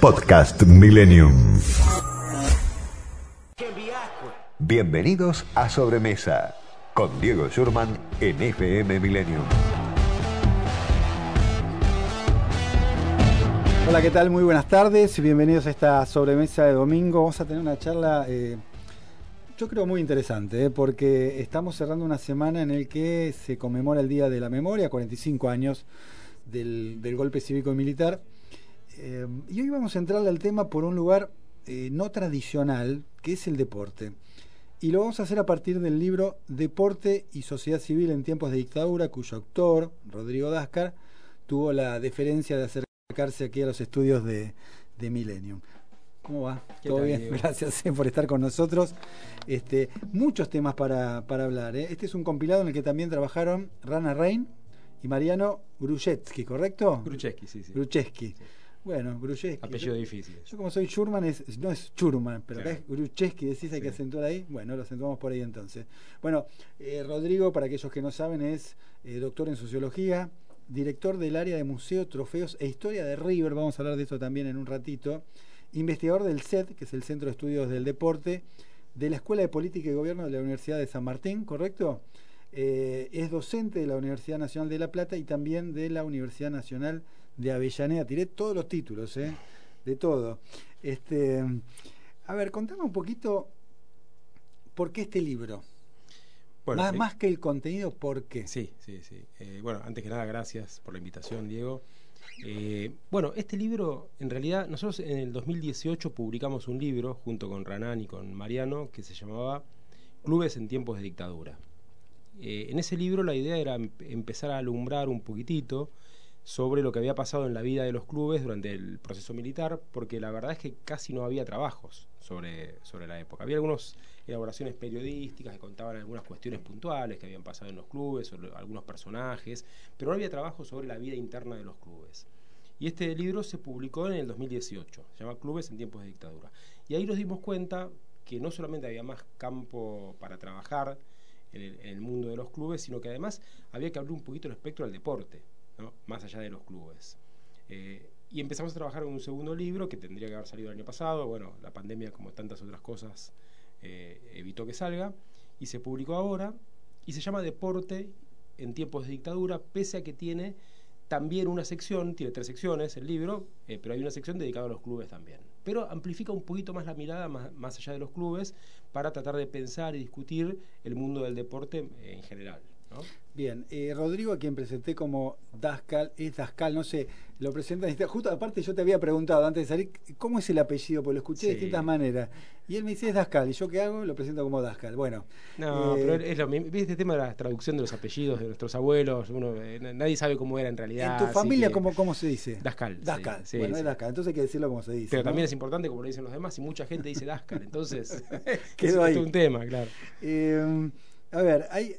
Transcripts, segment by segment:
Podcast Millennium. Bienvenidos a Sobremesa con Diego Schurman en FM Millennium. Hola, ¿qué tal? Muy buenas tardes. Bienvenidos a esta sobremesa de domingo. Vamos a tener una charla, eh, yo creo, muy interesante, eh, porque estamos cerrando una semana en el que se conmemora el Día de la Memoria, 45 años del, golpe cívico y militar. Eh, y hoy vamos a entrarle al tema por un lugar no tradicional, que es el deporte. Y lo vamos a hacer a partir del libro Deporte y Sociedad Civil en tiempos de dictadura, cuyo autor, Rodrigo Dáscar, tuvo la deferencia de acercarse aquí a los estudios de, de Millennium. ¿Cómo va? ¿Todo bien? Gracias eh, por estar con nosotros. Este, muchos temas para, hablar. Eh. Este es un compilado en el que también trabajaron Rana Rein y Mariano Gruszewski, ¿correcto? Gruszewski, sí, sí. Gruszewski. Bueno, Gruszewski. Apellido difícil. Yo como soy Schurman, es, no es Schurman, pero acá es Gruszewski, decís hay que acentuar ahí. Bueno, lo acentuamos por ahí entonces. Bueno, eh, Rodrigo, para aquellos que no saben, es eh, doctor en sociología, director del área de museo, trofeos e historia de River, vamos a hablar de esto también en un ratito, investigador del CED, que es el Centro de Estudios del Deporte, de la Escuela de Política y Gobierno de la Universidad de San Martín, ¿correcto? Eh, es docente de la Universidad Nacional de La Plata y también de la Universidad Nacional de Avellaneda. Tiré todos los títulos, ¿eh? de todo. Este, a ver, contame un poquito por qué este libro. más, eh, más que el contenido, ¿por qué? Sí, sí, sí. Eh, bueno, antes que nada, gracias por la invitación, Diego. bueno, este libro, en realidad, nosotros en el 2018 publicamos un libro junto con Ranán y con Mariano que se llamaba Clubes en tiempos de dictadura. en ese libro la idea era em, empezar a alumbrar un poquitito sobre lo que había pasado en la vida de los clubes durante el proceso militar, porque la verdad es que casi no había trabajos sobre, sobre la época. Había algunas elaboraciones periodísticas que contaban algunas cuestiones puntuales que habían pasado en los clubes, sobre algunos personajes, pero no había trabajo sobre la vida interna de los clubes. Y este libro se publicó en el 2018, se llama Clubes en tiempos de dictadura. Y ahí nos dimos cuenta que no solamente había más campo para trabajar en el, mundo de los clubes, sino que además había que abrir un poquito el espectro al deporte más allá de los clubes. Eh, y empezamos a trabajar en un segundo libro que tendría que haber salido el año pasado. Bueno, la pandemia, como tantas otras cosas, eh, evitó que salga. Y se publicó ahora y se llama Deporte en tiempos de dictadura, pese a que tiene también una sección, tiene tres secciones el libro, eh, pero hay una sección dedicada a los clubes también. Pero amplifica un poquito más la mirada, más, más allá de los clubes, para tratar de pensar y discutir el mundo del deporte en general. Bien, eh, Rodrigo, a quien presenté como Dascal, es Dascal, no sé, lo presentan. Justo aparte, yo te había preguntado antes de salir, ¿cómo es el apellido? Porque lo escuché de distintas maneras. Y él me dice, es Dascal. ¿Y yo qué hago? Lo presento como Dascal. Bueno. No, eh, pero es lo mismo. Este tema de la traducción de los apellidos de nuestros abuelos, uno, eh, nadie sabe cómo era en realidad. ¿En tu familia cómo, cómo se dice? Dascal. Dascal. bueno, es Dascal. Entonces hay que decirlo como se dice. Pero también es importante, como lo dicen los demás, y mucha gente dice Dascal. Entonces, Quedó es un tema, claro. a ver, hay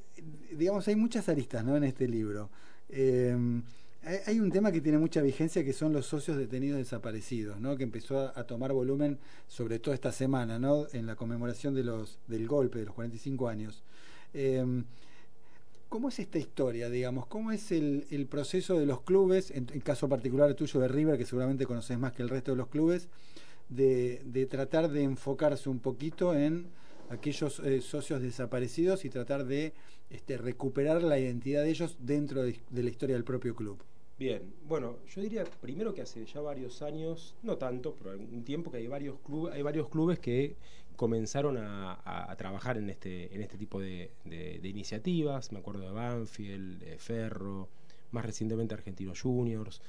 digamos, hay muchas aristas ¿no? en este libro. Eh, hay un tema que tiene mucha vigencia que son los socios detenidos desaparecidos, ¿no? que empezó a, tomar volumen sobre todo esta semana, ¿no? en la conmemoración de los, del golpe de los 45 años. Eh, ¿Cómo es esta historia, digamos? ¿Cómo es el, el proceso de los clubes, en caso particular tuyo de River, que seguramente conoces más que el resto de los clubes, de, de tratar de enfocarse un poquito en aquellos eh, socios desaparecidos y tratar de este, recuperar la identidad de ellos dentro de, la historia del propio club. Bien, bueno, yo diría primero que hace ya varios años, no tanto, pero un tiempo que hay varios clubes, hay varios clubes que comenzaron a, trabajar en este, en este tipo de, iniciativas. Me acuerdo de Banfield, de Ferro, más recientemente Argentinos Juniors.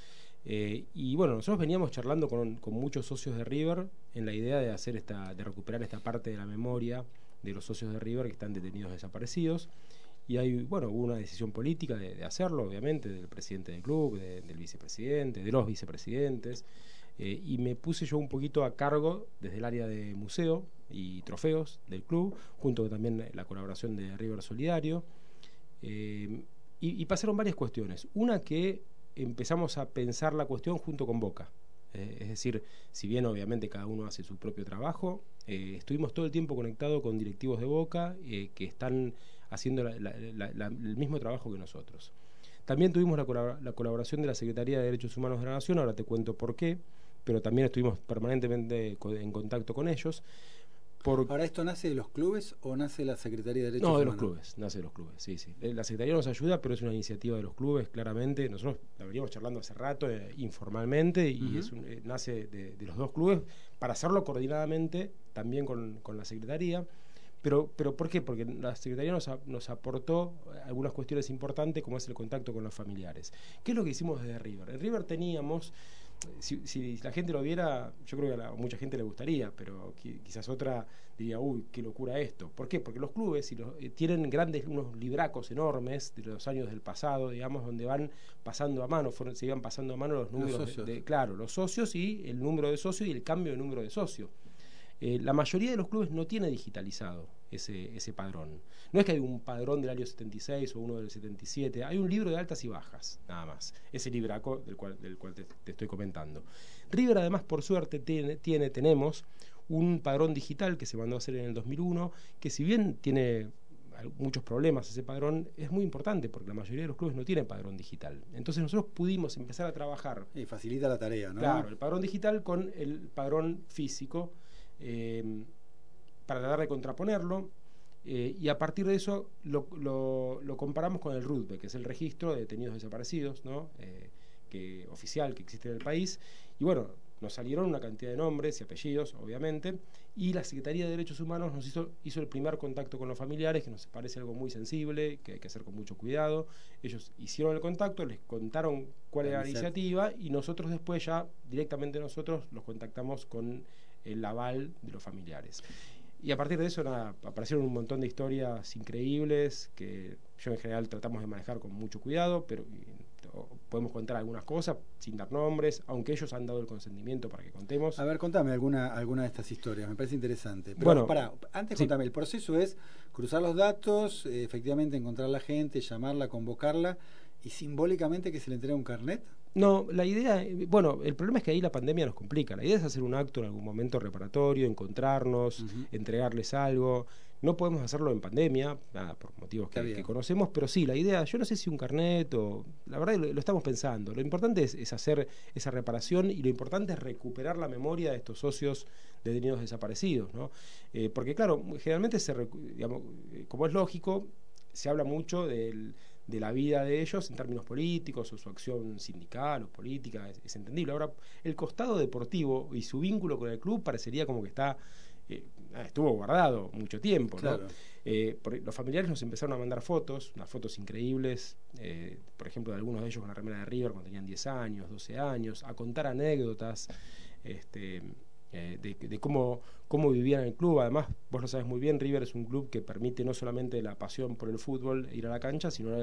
Eh, y bueno, nosotros veníamos charlando con, muchos socios de River en la idea de hacer esta, de recuperar esta parte de la memoria de los socios de River que están detenidos desaparecidos. Y hay, bueno, hubo una decisión política de, hacerlo, obviamente, del presidente del club, del vicepresidente, de los vicepresidentes. Eh, y me puse yo un poquito a cargo desde el área de museo y trofeos del club, junto con también la colaboración de River Solidario. Eh, y pasaron varias cuestiones. Una que empezamos a pensar la cuestión junto con Boca. Eh, es decir, si bien obviamente cada uno hace su propio trabajo, eh, estuvimos todo el tiempo conectados con directivos de Boca eh, que están haciendo el mismo trabajo que nosotros. También tuvimos la, colaboración de la Secretaría de Derechos Humanos de la Nación, ahora te cuento por qué, pero también estuvimos permanentemente en contacto con ellos. Ahora, ¿esto nace de los clubes o nace la Secretaría de Derechos No, de los clubes, nace de los clubes, sí, sí. Eh, la Secretaría nos ayuda, pero es una iniciativa de los clubes, claramente. Nosotros la veníamos charlando hace rato, eh, informalmente, y es eh, nace de, los dos clubes para hacerlo coordinadamente también con, la Secretaría. Pero, pero ¿por qué? Porque la Secretaría nos, nos, aportó algunas cuestiones importantes, como es el contacto con los familiares. ¿Qué es lo que hicimos desde River? En River teníamos si, la gente lo viera, yo creo que a, mucha gente le gustaría, pero quizás otra diría, uy, qué locura esto. ¿Por qué? Porque los clubes eh, tienen grandes, unos libracos enormes de los años del pasado, digamos, donde van pasando a mano, se iban pasando a mano los números, de, claro, los socios y el número de socios y el cambio de número de socio. Eh, la mayoría de los clubes no tiene digitalizado ese, ese padrón. No es que hay un padrón del año 76 o uno del 77, hay un libro de altas y bajas, nada más. Ese libraco del cual, del cual te, estoy comentando. River además, por suerte, tiene, tiene, tenemos un padrón digital que se mandó a hacer en el 2001, que si bien tiene muchos problemas ese padrón, es muy importante porque la mayoría de los clubes no tienen padrón digital. Entonces nosotros pudimos empezar a trabajar. Y facilita la tarea, ¿no? Claro, el padrón digital con el padrón físico eh, para tratar de contraponerlo. Eh, y a partir de eso lo, lo, comparamos con el RUTBE, que es el registro de detenidos desaparecidos, ¿no? Eh, que, oficial que existe en el país. Y bueno, nos salieron una cantidad de nombres y apellidos, obviamente, y la Secretaría de Derechos Humanos nos hizo, hizo el primer contacto con los familiares, que nos parece algo muy sensible, que hay que hacer con mucho cuidado. Ellos hicieron el contacto, les contaron cuál era la iniciativa y nosotros después ya, directamente nosotros, los contactamos con el aval de los familiares. Y a partir de eso aparecieron un montón de historias increíbles que yo en general tratamos de manejar con mucho cuidado, pero podemos contar algunas cosas sin dar nombres, aunque ellos han dado el consentimiento para que contemos. A ver, contame alguna, alguna de estas historias, me parece interesante. Pero bueno, para, antes contame, el proceso es cruzar los datos, eh, efectivamente encontrar a la gente, llamarla, convocarla y simbólicamente que se le entregue un carnet. No, la idea, bueno, el problema es que ahí la pandemia nos complica. La idea es hacer un acto en algún momento reparatorio, encontrarnos, entregarles algo. No podemos hacerlo en pandemia, nada, por motivos que, conocemos, pero sí, la idea, yo no sé si un carnet o. La verdad lo, lo estamos pensando. Lo importante es, hacer esa reparación y lo importante es recuperar la memoria de estos socios detenidos desaparecidos, ¿no? Eh, porque, claro, generalmente, se, digamos, eh, como es lógico, se habla mucho del de la vida de ellos en términos políticos o su acción sindical o política, es, entendible. Ahora, el costado deportivo y su vínculo con el club parecería como que está eh, estuvo guardado mucho tiempo. Eh, los familiares nos empezaron a mandar fotos, unas fotos increíbles, eh, por ejemplo, de algunos de ellos con la remera de River cuando tenían 10 años, 12 años, a contar anécdotas. Este, eh, de, cómo, cómo vivían el club. Además, vos lo sabes muy bien, River es un club que permite no solamente la pasión por el fútbol, ir a la cancha, sino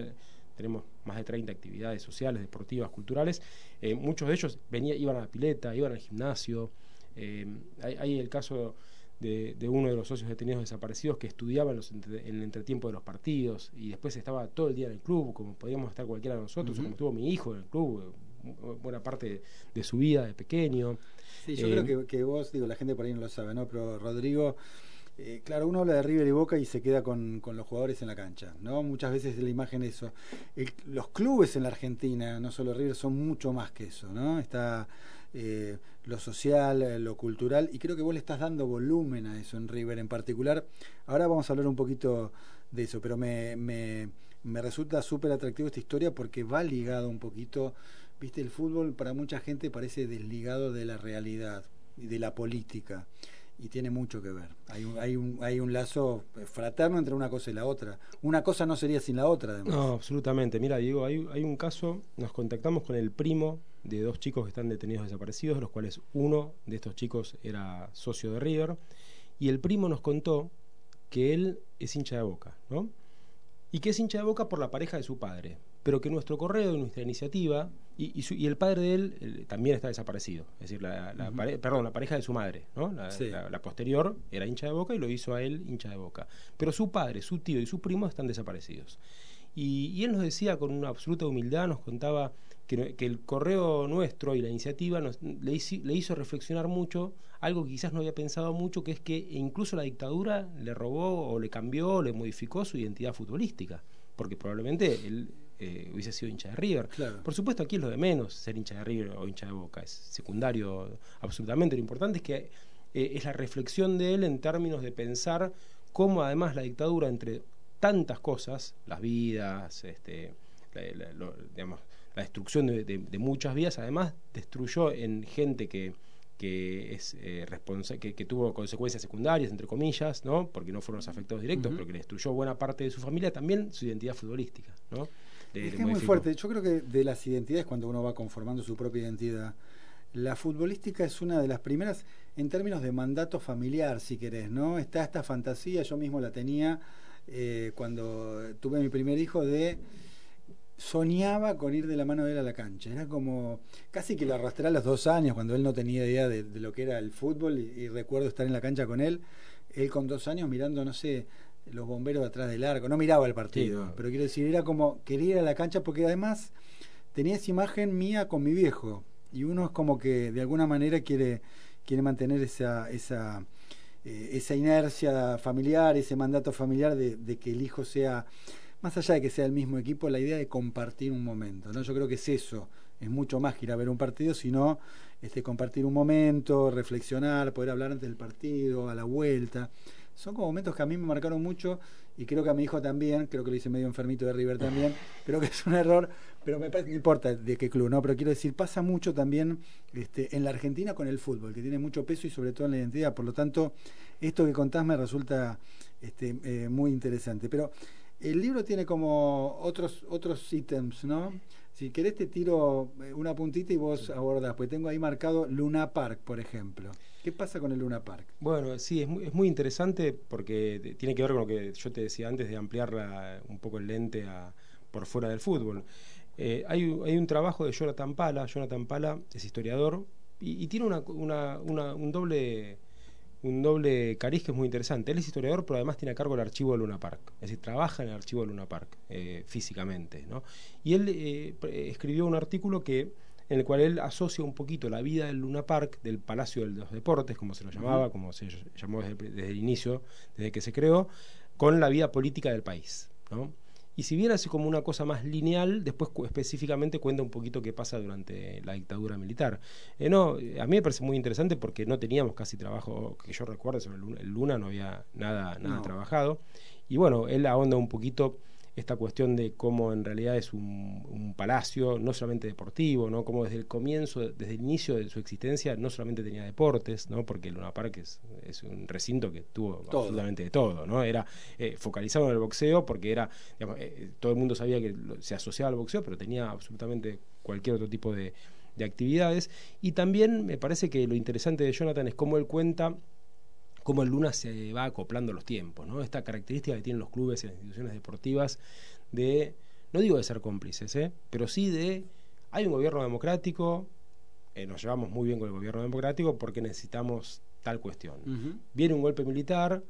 tenemos más de 30 actividades sociales, deportivas, culturales. Eh, muchos de ellos venía, iban a la pileta, iban al gimnasio. Eh, hay, el caso de, uno de los socios detenidos desaparecidos que estudiaba en, el entretiempo de los partidos y después estaba todo el día en el club, como podíamos estar cualquiera de nosotros, como estuvo mi hijo en el club, buena parte de su vida de pequeño. Sí, yo creo eh, que, vos, digo, la gente por ahí no lo sabe, ¿no? Pero Rodrigo, eh, claro, uno habla de River y Boca y se queda con, los jugadores en la cancha, ¿no? Muchas veces la imagen es eso. los clubes en la Argentina, no solo River, son mucho más que eso, ¿no? Está eh, lo social, lo cultural, y creo que vos le estás dando volumen a eso en River en particular. Ahora vamos a hablar un poquito de eso, pero me, me, me resulta súper atractivo esta historia porque va ligado un poquito Viste, el fútbol para mucha gente parece desligado de la realidad y de la política y tiene mucho que ver. Hay un, hay un, hay un lazo fraterno entre una cosa y la otra. Una cosa no sería sin la otra, además. No, absolutamente. Mira, Diego, hay, hay un caso, nos contactamos con el primo de dos chicos que están detenidos desaparecidos, de los cuales uno de estos chicos era socio de River, y el primo nos contó que él es hincha de boca, ¿no? Y que es hincha de boca por la pareja de su padre, pero que nuestro correo, nuestra iniciativa, y, el padre de él también está desaparecido, es decir, la, perdón, la pareja de su madre, ¿no? La, posterior era hincha de boca y lo hizo a él hincha de boca, pero su padre, su tío y su primo están desaparecidos. Y, él nos decía con una absoluta humildad, nos contaba que, el correo nuestro y la iniciativa nos, le, hizo, reflexionar mucho, algo que quizás no había pensado mucho, que es que incluso la dictadura le robó o le cambió o le modificó su identidad futbolística, porque probablemente él eh, hubiese sido hincha de River. Por supuesto, aquí es lo de menos ser hincha de River o hincha de Boca, es secundario absolutamente. Lo importante es que eh, es la reflexión de él en términos de pensar cómo además la dictadura, entre tantas cosas, las vidas, este, la, digamos, la destrucción de, muchas vidas, además destruyó en gente que, que es eh, que, que, tuvo consecuencias secundarias, entre comillas, ¿no? porque no fueron los afectados directos, pero que le destruyó buena parte de su familia, también su identidad futbolística. ¿no? Es que es muy fuerte. Yo creo que de las identidades, cuando uno va conformando su propia identidad, la futbolística es una de las primeras en términos de mandato familiar, si querés, ¿no? Está esta fantasía, yo mismo la tenía eh, cuando tuve mi primer hijo de soñaba con ir de la mano de él a la cancha. Era como casi que lo arrastré a los dos años, cuando él no tenía idea de, lo que era el fútbol, y, recuerdo estar en la cancha con él, él con dos años mirando, no sé, los bomberos atrás del arco, no miraba el partido, pero quiero decir, era como quería ir a la cancha porque además tenía esa imagen mía con mi viejo, y uno es como que de alguna manera quiere, quiere mantener esa, esa, eh, esa inercia familiar, ese mandato familiar de, de que el hijo sea más allá de que sea el mismo equipo, la idea de compartir un momento, ¿no? Yo creo que es eso, es mucho más que ir a ver un partido, sino este, compartir un momento, reflexionar, poder hablar antes del partido, a la vuelta. Son como momentos que a mí me marcaron mucho y creo que a mi hijo también, creo que lo hice medio enfermito de River también, creo que es un error, pero me parece, no importa de qué club, ¿no? Pero quiero decir, pasa mucho también este, en la Argentina con el fútbol, que tiene mucho peso y sobre todo en la identidad. Por lo tanto, esto que contás me resulta este, eh, muy interesante. Pero el libro tiene como otros, otros ítems, ¿no? Si querés te tiro eh, una puntita y vos abordás, pues tengo ahí marcado Luna Park, por ejemplo. ¿Qué pasa con el Luna Park? Bueno, sí, es muy, es muy interesante porque tiene que ver con lo que yo te decía antes de ampliar un poco el lente por fuera del fútbol. Eh, hay, un trabajo de Jonathan Pala, Jonathan Pala es historiador y, tiene un doble un cariz que es muy interesante. Él es historiador, pero además tiene a cargo el archivo de Luna Park. Es decir, trabaja en el archivo de Luna Park eh, físicamente. ¿no? Y él eh, escribió un artículo que en el cual él asocia un poquito la vida del Luna Park, del Palacio de los Deportes, como se lo llamaba, como se llamó desde, desde, el inicio, desde que se creó, con la vida política del país. ¿no? Y si bien hace como una cosa más lineal, después específicamente cuenta un poquito qué pasa durante la dictadura militar. Eh, no, a mí me parece muy interesante porque no teníamos casi trabajo, que yo recuerdo sobre el Luna, no había nada, nada trabajado. Y bueno, él ahonda un poquito esta cuestión de cómo en realidad es un, palacio, no solamente deportivo, ¿no? Como desde el comienzo, desde el inicio de su existencia, no solamente tenía deportes, ¿no? Porque el Luna Park es, un recinto que tuvo absolutamente de todo, ¿no? Era eh, focalizado en el boxeo porque era, digamos, eh, todo el mundo sabía que se asociaba al boxeo, pero tenía absolutamente cualquier otro tipo de, de actividades. Y también me parece que lo interesante de Jonathan es cómo él cuenta cómo el Luna se va acoplando los tiempos, ¿no? Esta característica que tienen los clubes y las instituciones deportivas de, no digo de ser cómplices, ¿eh? pero sí de, hay un gobierno democrático, eh, nos llevamos muy bien con el gobierno democrático porque necesitamos tal cuestión. Viene un golpe militar,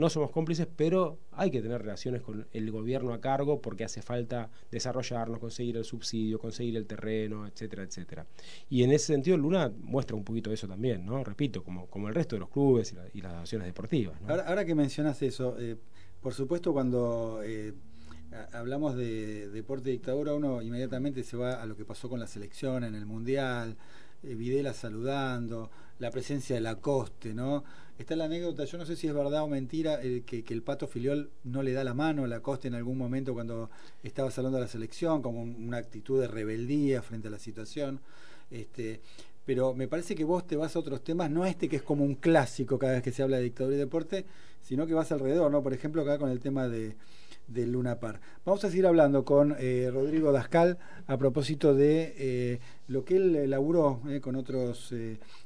no somos cómplices, pero hay que tener relaciones con el gobierno a cargo porque hace falta desarrollarnos, conseguir el subsidio, conseguir el terreno, etcétera, etcétera. Y en ese sentido Luna muestra un poquito eso también, ¿no? Repito, como, como el resto de los clubes y, las naciones deportivas. Ahora, que mencionas eso, eh, por supuesto cuando eh, hablamos de deporte y dictadura, uno inmediatamente se va a lo que pasó con la selección en el Mundial, eh, Videla saludando, la presencia de Lacoste, ¿no? Está la anécdota, yo no sé si es verdad o mentira, eh, que, el Pato Filiol no le da la mano a Lacoste en algún momento cuando estaba saludando a la selección, como una actitud de rebeldía frente a la situación. Este, pero me parece que vos te vas a otros temas, no este que es como un clásico cada vez que se habla de dictadura y deporte, sino que vas alrededor, ¿no? Por ejemplo, acá con el tema de, del Luna Par. Vamos a seguir hablando con eh, Rodrigo Dascal a propósito de eh, lo que él elaboró eh, con, otros,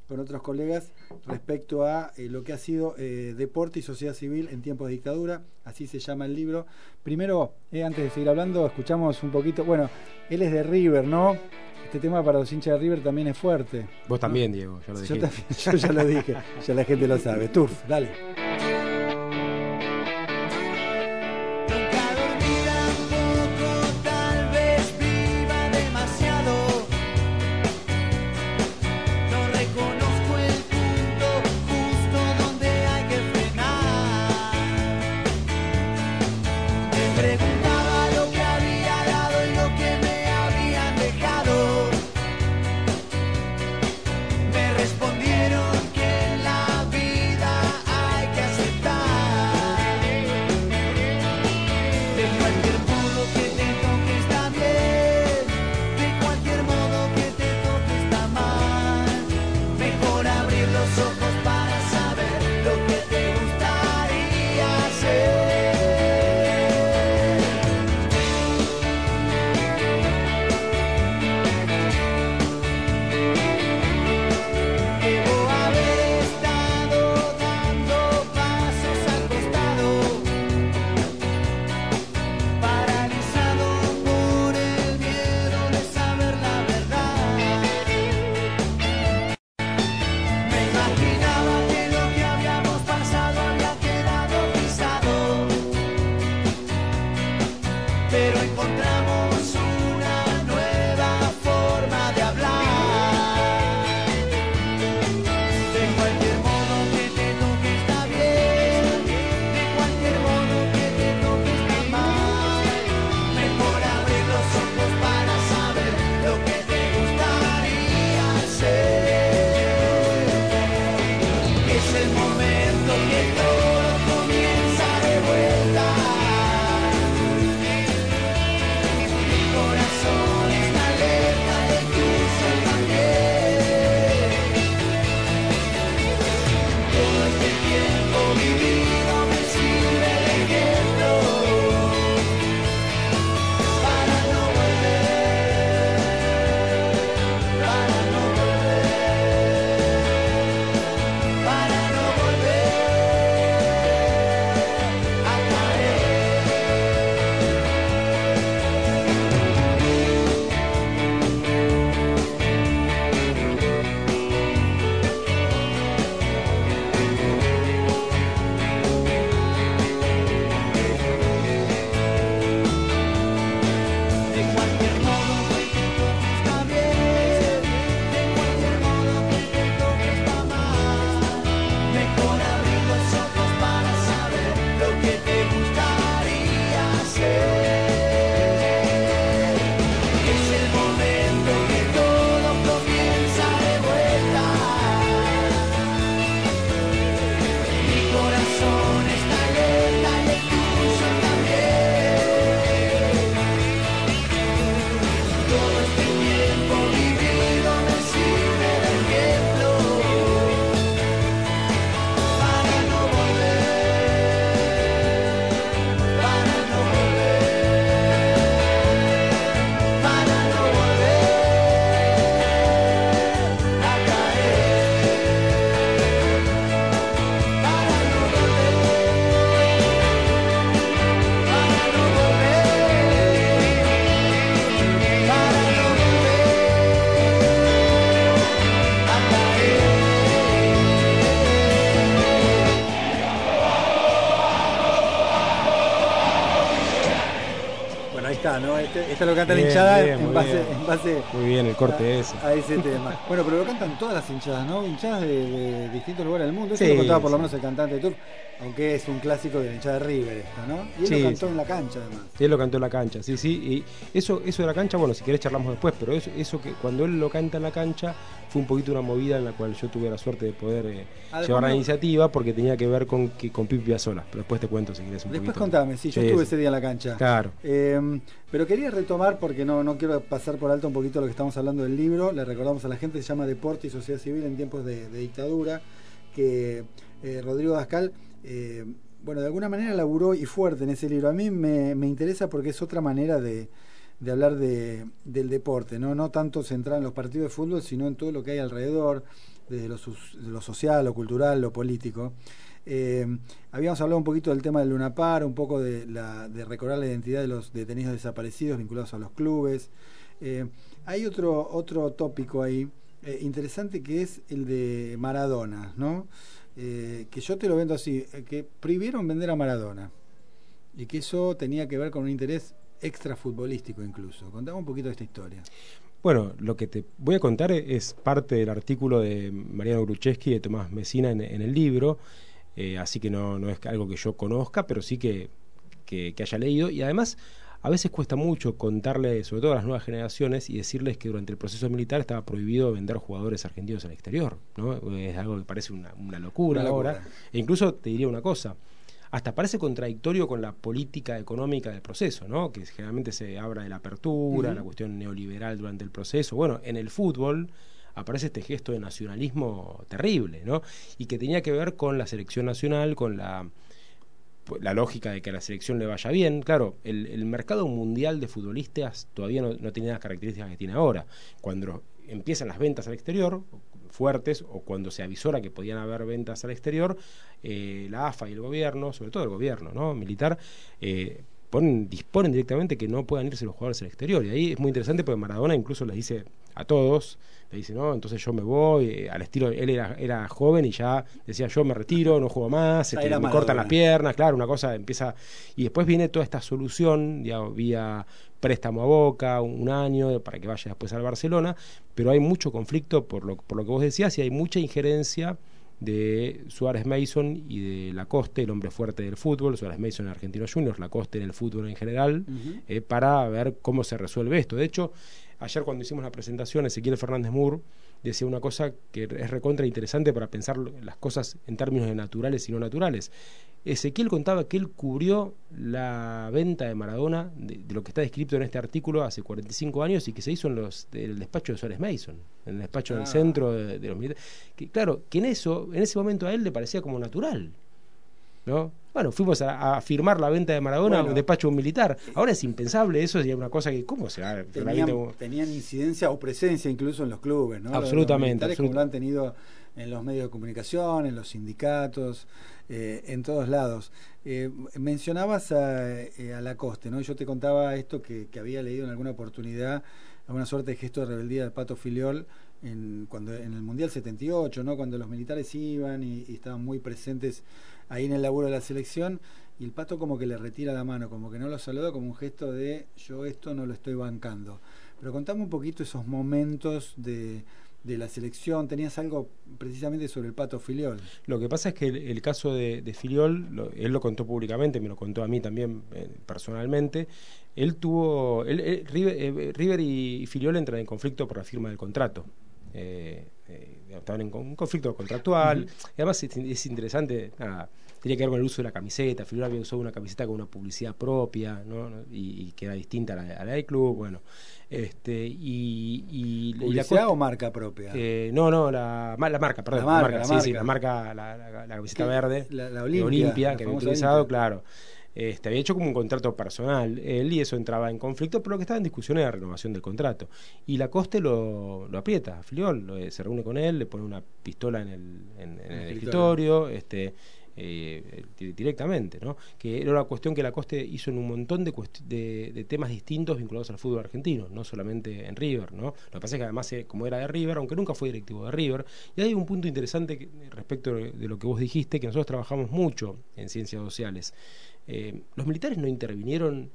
con otros colegas respecto a lo que ha sido deporte y sociedad civil en tiempos de dictadura, así se llama el libro. Primero, antes de seguir hablando, escuchamos un poquito, bueno, él es de River, ¿no? Este tema para los hinchas de River también es fuerte. Vos también, Diego, ya lo Yo, también, yo ya lo dije, ya la gente lo sabe. Turf, dale. Hinchada, ¿no? Este, esta lo canta la hinchada en, base, en, base, Muy bien, el corte a, ese. A ese tema. Bueno, pero lo cantan todas las hinchadas, ¿no? Hinchadas de, de distintos lugares del mundo. Eso lo contaba por lo menos el cantante de Tour, aunque es un clásico de la hinchada de River esto, ¿no? Y él lo cantó en la cancha, además. Él lo cantó en la cancha, sí, sí. Y eso, eso de la cancha, bueno, si querés charlamos después, pero eso, eso que cuando él lo canta en la cancha fue un poquito una movida en la cual yo tuve la suerte de poder eh, llevar la iniciativa porque tenía que ver con, que, con Pipi Sola. Pero después te cuento si querés un Después contame, sí, yo estuve ese día en la cancha. Claro. Eh, pero quería retomar, porque no, no quiero pasar por alto un poquito lo que estamos hablando del libro, le recordamos a la gente, se llama Deporte y Sociedad Civil en tiempos de, de dictadura, que eh, Rodrigo Dascal, eh, bueno, de alguna manera laburó y fuerte en ese libro. A mí me, interesa porque es otra manera de, hablar de, del deporte, ¿no? no tanto centrar en los partidos de fútbol, sino en todo lo que hay alrededor, desde lo, social, lo cultural, lo político. Eh, habíamos hablado un poquito del tema del Lunapar, un poco de, la, de recordar la identidad de los detenidos desaparecidos vinculados a los clubes. Eh, hay otro, otro tópico ahí interesante que es el de Maradona, ¿no? Eh, que yo te lo vendo así, eh, que prohibieron vender a Maradona y que eso tenía que ver con un interés extra futbolístico incluso. Contame un poquito de esta historia. Bueno, lo que te voy a contar es parte del artículo de Mariano Grucheski y de Tomás Mesina en, el libro, eh, así que no, no, es algo que yo conozca, pero sí que, que, haya leído. Y además, a veces cuesta mucho contarle, sobre todo a las nuevas generaciones, y decirles que durante el proceso militar estaba prohibido vender jugadores argentinos al exterior. ¿no? Es algo que parece una, una, locura, una locura ahora. E incluso te diría una cosa hasta parece contradictorio con la política económica del proceso, ¿no? que generalmente se habla de la apertura, uh -huh. la cuestión neoliberal durante el proceso. Bueno, en el fútbol aparece este gesto de nacionalismo terrible, ¿no? Y que tenía que ver con la selección nacional, con la, la lógica de que a la selección le vaya bien. Claro, el, mercado mundial de futbolistas todavía no, no tiene las características que tiene ahora. Cuando empiezan las ventas al exterior, fuertes o cuando se avisora que podían haber ventas al exterior, eh, la AFA y el gobierno, sobre todo el gobierno ¿no? militar, eh, ponen, disponen directamente que no puedan irse los jugadores al exterior. Y ahí es muy interesante porque Maradona incluso les dice a todos, le dice, no, entonces yo me voy, eh, al estilo, él era, era joven y ya decía, yo me retiro, no juego más, este, me cortan las piernas, claro, una cosa empieza... Y después viene toda esta solución, ya vía préstamo a Boca, un año para que vaya después al Barcelona, pero hay mucho conflicto por lo, por lo que vos decías y hay mucha injerencia de Suárez Mason y de Lacoste, el hombre fuerte del fútbol, Suárez Mason en Argentinos Juniors, Lacoste en el fútbol en general, uh -huh. eh, para ver cómo se resuelve esto. De hecho, ayer cuando hicimos la presentación, Ezequiel Fernández Moore decía una cosa que es recontra interesante para pensar las cosas en términos de naturales y no naturales. Ezequiel contaba que él cubrió la venta de Maradona, de, de, lo que está descrito en este artículo, hace 45 años y que se hizo en los del despacho de Suárez Mason, en el despacho ah. del centro de, de los militares. Que, claro, que en eso, en ese momento a él le parecía como natural. ¿No? Bueno, fuimos a, a, firmar la venta de Maradona bueno, a un despacho militar. Ahora es impensable eso, es una cosa que, ¿cómo se va? Tenían, tenían, incidencia o presencia incluso en los clubes, ¿no? Absolutamente. Los como lo han tenido en los medios de comunicación, en los sindicatos, eh, en todos lados. Eh, mencionabas a, eh, a Lacoste, ¿no? Yo te contaba esto que, que, había leído en alguna oportunidad, alguna suerte de gesto de rebeldía del Pato Filiol en, cuando, en el Mundial 78, ¿no? Cuando los militares iban y, y estaban muy presentes ahí en el laburo de la selección y el pato como que le retira la mano, como que no lo saluda como un gesto de yo esto no lo estoy bancando. Pero contame un poquito esos momentos de, de la selección, tenías algo precisamente sobre el pato Filiol. Lo que pasa es que el, caso de, de Filiol, él lo contó públicamente, me lo contó a mí también eh, personalmente, él tuvo, él, él, River, eh, River, y Filiol entran en conflicto por la firma del contrato. Eh, estaban en un conflicto contractual. Uh -huh. Y además es, es interesante, nada, tenía que ver con el uso de la camiseta. Figura había usado una camiseta con una publicidad propia, ¿no? Y, y que era distinta a la, a la, del club. Bueno, este, y, y, ¿Publicidad y la o marca propia? Eh, no, no, la, la marca, perdón. La marca, la marca, sí, sí, la marca, la, la, la camiseta verde, la, la Olimpia, Olimpia, que había utilizado, Olimpia. claro. Este, había hecho como un contrato personal él y eso entraba en conflicto, pero lo que estaba en discusión era la renovación del contrato. Y la Coste lo, lo aprieta, Filiol, lo, se reúne con él, le pone una pistola en el, en, en el escritorio, este, eh, directamente, ¿no? que era una cuestión que la Coste hizo en un montón de, de, de, temas distintos vinculados al fútbol argentino, no solamente en River. ¿no? Lo que pasa es que además, eh, como era de River, aunque nunca fue directivo de River, y hay un punto interesante que, respecto de lo que vos dijiste, que nosotros trabajamos mucho en ciencias sociales. Eh, los militares no intervinieron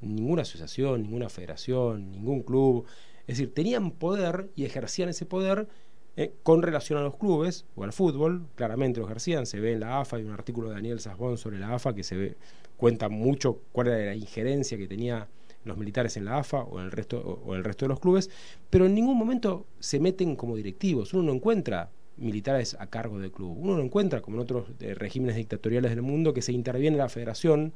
ninguna asociación, ninguna federación, ningún club. Es decir, tenían poder y ejercían ese poder eh, con relación a los clubes o al fútbol. Claramente lo ejercían, se ve en la AFA, hay un artículo de Daniel Sasbón sobre la AFA que se ve, cuenta mucho cuál era la injerencia que tenía los militares en la AFA o en el resto o, el resto de los clubes, pero en ningún momento se meten como directivos. Uno no encuentra militares a cargo del club. Uno no encuentra, como en otros eh, regímenes dictatoriales del mundo, que se interviene la federación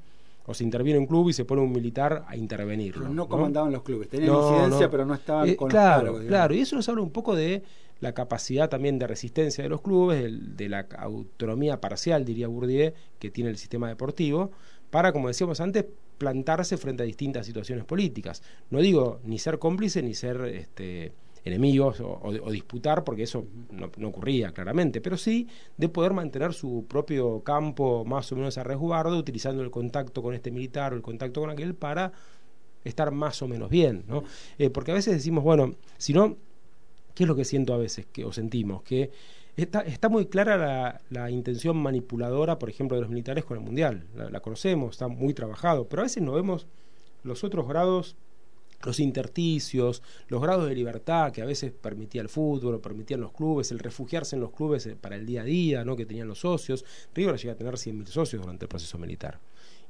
o se interviene un club y se pone un militar a intervenir. no, comandaban los clubes, tenían incidencia, pero no estaban eh, con claro, los Claro, y eso nos habla un poco de la capacidad también de resistencia de los clubes, de la autonomía parcial, diría Bourdieu, que tiene el sistema deportivo, para, como decíamos antes, plantarse frente a distintas situaciones políticas. No digo ni ser cómplice ni ser este, enemigos o, disputar, porque eso no, ocurría claramente, pero sí de poder mantener su propio campo más o menos a resguardo, utilizando el contacto con este militar o el contacto con aquel para estar más o menos bien, ¿no? Eh, porque a veces decimos, bueno, si no, ¿qué es lo que siento a veces que, o sentimos? Que Está, está, muy clara la, la, intención manipuladora, por ejemplo, de los militares con el Mundial. La, la, conocemos, está muy trabajado, pero a veces no vemos los otros grados los intersticios, los grados de libertad que a veces permitía el fútbol o permitían los clubes, el refugiarse en los clubes eh, para el día a día ¿no? que tenían los socios. River llega a tener 100.000 socios durante el proceso militar.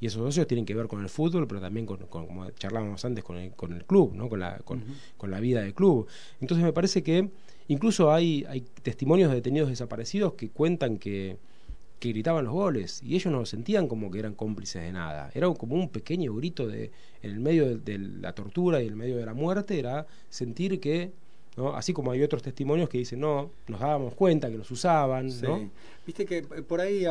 Y esos socios tienen que ver con el fútbol, pero también con, como charlábamos antes, con el, con el club, ¿no? con, la, con, con la vida del club. Entonces me parece que incluso hay, hay testimonios de detenidos desaparecidos que cuentan que que gritaban los goles y ellos no sentían como que eran cómplices de nada. Era como un pequeño grito de, en el medio de, la tortura y en el medio de la muerte, era sentir que, ¿no? así como hay otros testimonios que dicen, no, nos dábamos cuenta que nos usaban. ¿no? Viste que eh, por ahí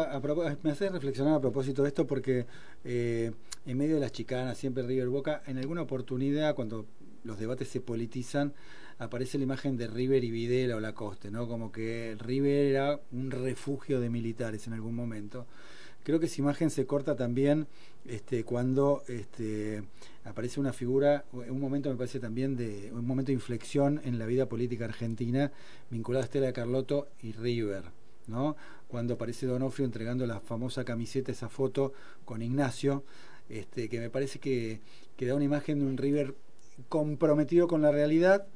me hace reflexionar a propósito de esto porque eh, en medio de las chicanas, siempre River Boca, en alguna oportunidad cuando los debates se politizan, aparece la imagen de River y Videla o Lacoste, ¿no? Como que River era un refugio de militares en algún momento. Creo que esa imagen se corta también este, cuando este, aparece una figura, un momento me parece también de un momento de inflexión en la vida política argentina vinculada a Estela de Carlotto y River, ¿no? Cuando aparece Donofrio entregando la famosa camiseta, esa foto con Ignacio, este, que me parece que, que da una imagen de un River comprometido con la realidad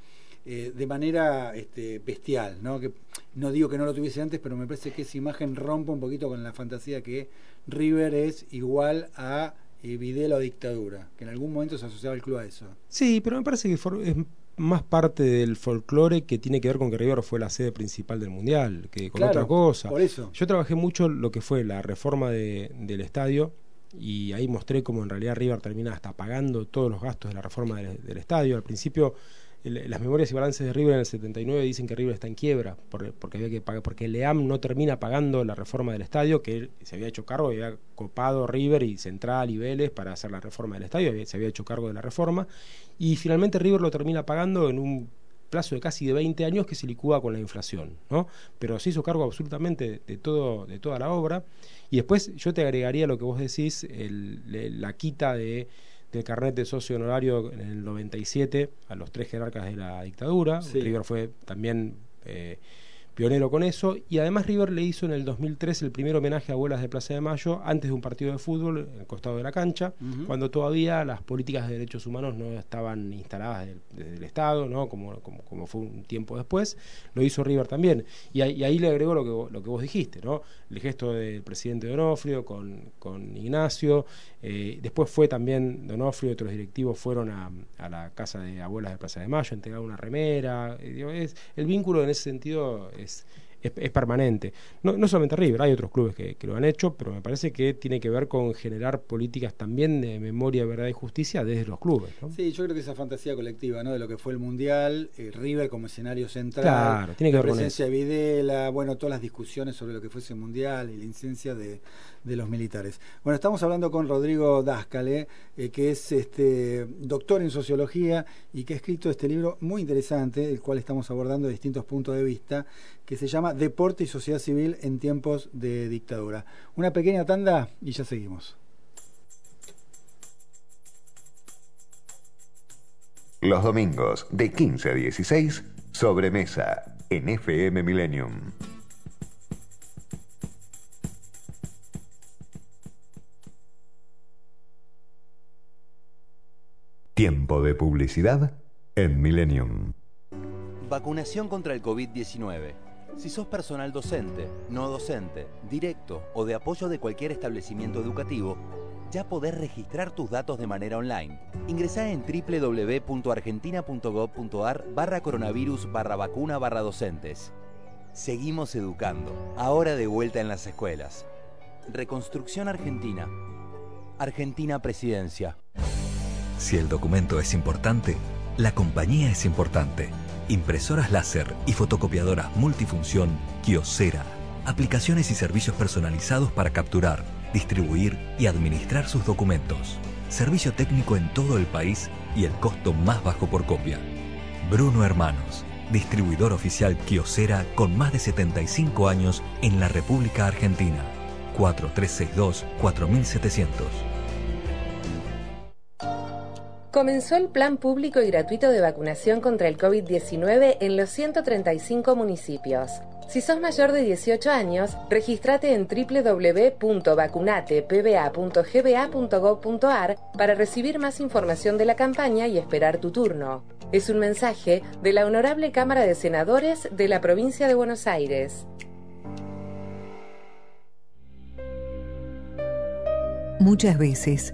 eh, de manera este, bestial, ¿no? Que no digo que no lo tuviese antes, pero me parece que esa imagen rompe un poquito con la fantasía que River es igual a eh, Videla o dictadura, que en algún momento se asociaba el club a eso. Sí, pero me parece que es más parte del folclore que tiene que ver con que River fue la sede principal del Mundial, que con otra cosa. Por eso. Yo trabajé mucho lo que fue la reforma de, del estadio y ahí mostré cómo en realidad River termina hasta pagando todos los gastos de la reforma del estadio. Al principio las memorias y balances de River en el 79 dicen que River está en quiebra porque había que pagar, porque Leam no termina pagando la reforma del estadio que él se había hecho cargo, había copado River y Central y Vélez para hacer la reforma del estadio, se había hecho cargo de la reforma y finalmente River lo termina pagando en un plazo de casi de 20 años que se licúa con la inflación, ¿no? Pero se hizo cargo absolutamente de todo de toda la obra y después yo te agregaría lo que vos decís, la quita de del carnet de socio honorario en el 97 a los tres jerarcas de la dictadura. River fue también eh, pionero con eso. Y además River le hizo en el 2003 el primer homenaje a abuelas de Plaza de Mayo antes de un partido de fútbol en el costado de la cancha, cuando todavía las políticas de derechos humanos no estaban instaladas desde el Estado, ¿no? Como, como, fue un tiempo después. Lo hizo River también. Y, ahí le agregó lo que, lo que vos dijiste, ¿no? el gesto del presidente Donofrio con, con Ignacio. Eh, después fue también Donofrio y otros directivos fueron a, a, la casa de abuelas de Plaza de Mayo, a entregar una remera. Eh, es, el vínculo en ese sentido es, es, permanente. No, no, solamente River, hay otros clubes que, lo han hecho, pero me parece que tiene que ver con generar políticas también de memoria, verdad y justicia desde los clubes. Sí, yo creo que esa fantasía colectiva, ¿no? De lo que fue el Mundial, eh, River como escenario central, claro, tiene que la ver presencia de Videla, bueno, todas las discusiones sobre lo que fue ese Mundial y la incidencia de, de los militares. Bueno, estamos hablando con Rodrigo Dáscale, eh, que es este doctor en sociología y que ha escrito este libro muy interesante, el cual estamos abordando de distintos puntos de vista, que se llama Deporte y Sociedad Civil en tiempos de dictadura. Una pequeña tanda y ya seguimos. Los domingos de 15 a 16, sobremesa en FM Millennium. Tiempo de publicidad en Millennium. Vacunación contra el COVID-19. Si sos personal docente, no docente, directo o de apoyo de cualquier establecimiento educativo, ya podés registrar tus datos de manera online. Ingresá en www.argentina.gov.ar barra coronavirus barra vacuna barra docentes. Seguimos educando, ahora de vuelta en las escuelas. Reconstrucción Argentina. Argentina Presidencia. Si el documento es importante, la compañía es importante. Impresoras láser y fotocopiadoras multifunción Kiosera. Aplicaciones y servicios personalizados para capturar, distribuir y administrar sus documentos. Servicio técnico en todo el país y el costo más bajo por copia. Bruno Hermanos, distribuidor oficial Kiosera con más de 75 años en la República Argentina. 4362 4700. Comenzó el plan público y gratuito de vacunación contra el COVID-19 en los 135 municipios. Si sos mayor de 18 años, registrate en www.vacunatepba.gba.gov.ar para recibir más información de la campaña y esperar tu turno. Es un mensaje de la Honorable Cámara de Senadores de la Provincia de Buenos Aires. Muchas veces,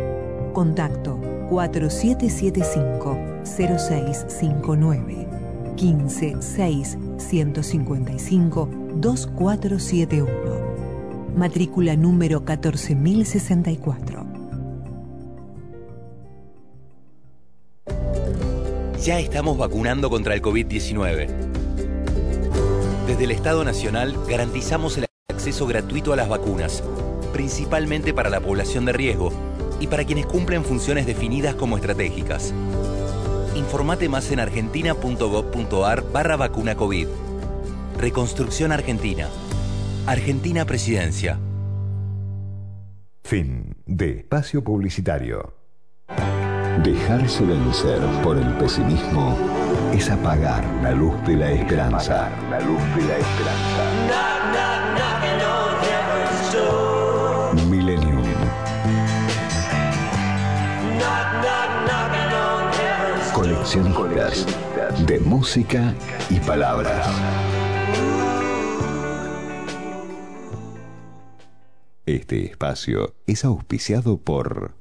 Contacto 4775-0659 156 155 2471. Matrícula número 14064. Ya estamos vacunando contra el COVID-19. Desde el Estado Nacional garantizamos el acceso gratuito a las vacunas, principalmente para la población de riesgo y para quienes cumplen funciones definidas como estratégicas. Informate más en argentina.gov.ar barra vacuna COVID. Reconstrucción Argentina. Argentina Presidencia. Fin de espacio publicitario. Dejarse vencer por el pesimismo es apagar la luz de la esperanza. La luz de la esperanza. De música y palabras. Este espacio es auspiciado por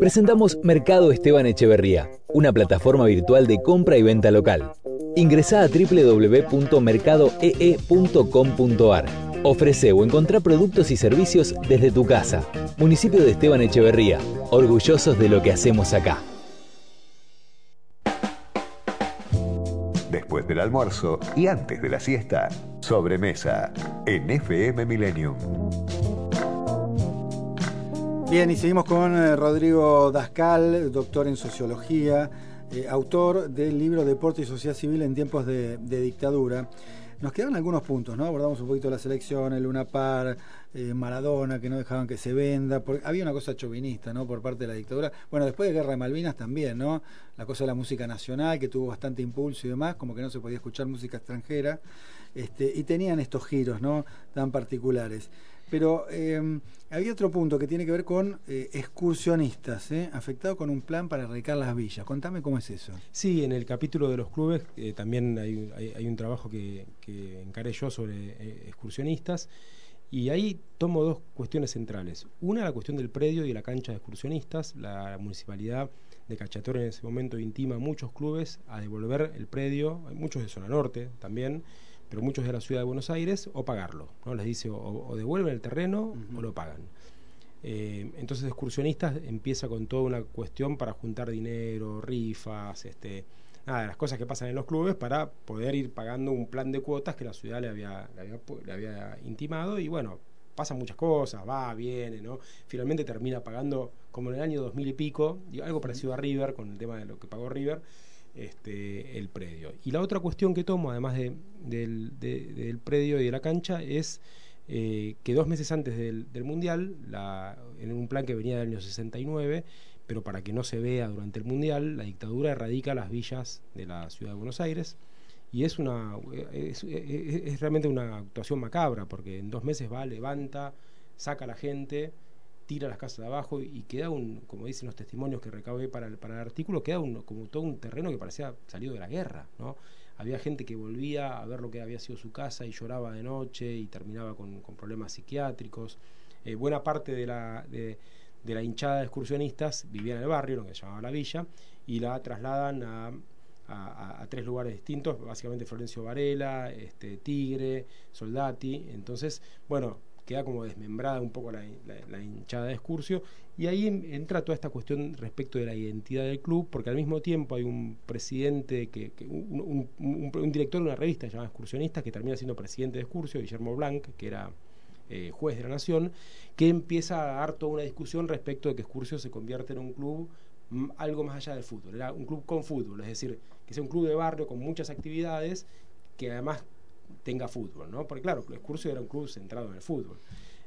Presentamos Mercado Esteban Echeverría, una plataforma virtual de compra y venta local. Ingresa a www.mercadoee.com.ar. Ofrece o encontrá productos y servicios desde tu casa. Municipio de Esteban Echeverría, orgullosos de lo que hacemos acá. Del almuerzo y antes de la siesta, sobremesa en FM Millennium. Bien, y seguimos con eh, Rodrigo Dascal, doctor en sociología, eh, autor del libro Deporte y Sociedad Civil en tiempos de, de dictadura. Nos quedan algunos puntos, ¿no? Abordamos un poquito la selección, el Luna Par, eh, Maradona, que no dejaban que se venda. Porque había una cosa chauvinista, ¿no? Por parte de la dictadura. Bueno, después de Guerra de Malvinas también, ¿no? La cosa de la música nacional, que tuvo bastante impulso y demás, como que no se podía escuchar música extranjera. Este, y tenían estos giros, ¿no? Tan particulares. Pero eh, había otro punto que tiene que ver con eh, excursionistas, ¿eh? afectados con un plan para erradicar las villas. Contame cómo es eso. Sí, en el capítulo de los clubes eh, también hay, un trabajo que, que encaré yo sobre excursionistas. Y ahí tomo dos cuestiones centrales. Una, la cuestión del predio y la cancha de excursionistas. La municipalidad de Cachatoro en ese momento intima a muchos clubes a devolver el predio, hay muchos de zona norte también, pero muchos de la ciudad de Buenos Aires, o pagarlo. ¿no? Les dice o, o devuelven el terreno o lo pagan. Eh, entonces excursionistas empieza con toda una cuestión para juntar dinero, rifas, este, nada, las cosas que pasan en los clubes para poder ir pagando un plan de cuotas que la ciudad le había, le había, le había intimado y bueno, pasan muchas cosas, va, viene, ¿no? Finalmente termina pagando, como en el año 2000 y pico, algo parecido a River, con el tema de lo que pagó River, este, el predio. Y la otra cuestión que tomo, además del, predio y de la cancha, es eh, que dos meses antes del, Mundial, en un plan que venía del año 69, pero para que no se vea durante el Mundial, la dictadura erradica las villas de la ciudad de Buenos Aires. Y es, una, es, realmente una actuación macabra, porque en dos meses va, levanta, saca a la gente, tira las casas de abajo y queda un, como dicen los testimonios que recabé para el, para el artículo, queda un, como todo un terreno que parecía salido de la guerra, ¿no? Había gente que volvía a ver lo que había sido su casa y lloraba de noche y terminaba con, problemas psiquiátricos. Eh, buena parte de la, de, la hinchada de excursionistas vivía en el barrio, lo que se llamaba la villa, y la trasladan a, tres lugares distintos, básicamente Florencio Varela, este, Tigre, Soldati. Entonces, bueno, queda como desmembrada un poco la, hinchada de Excursio, y ahí entra toda esta cuestión respecto de la identidad del club, porque al mismo tiempo hay un presidente, que, un, director de una revista llamada Excursionista, que termina siendo presidente de Excursio, Guillermo Blanc, que era eh, juez de la Nación, que empieza a dar toda una discusión respecto de que Excursio se convierte en un club mm, algo más allá del fútbol, era un club con fútbol, es decir, que sea un club de barrio con muchas actividades, que además tenga fútbol, ¿no? Porque claro, Excursio era un club centrado en el fútbol.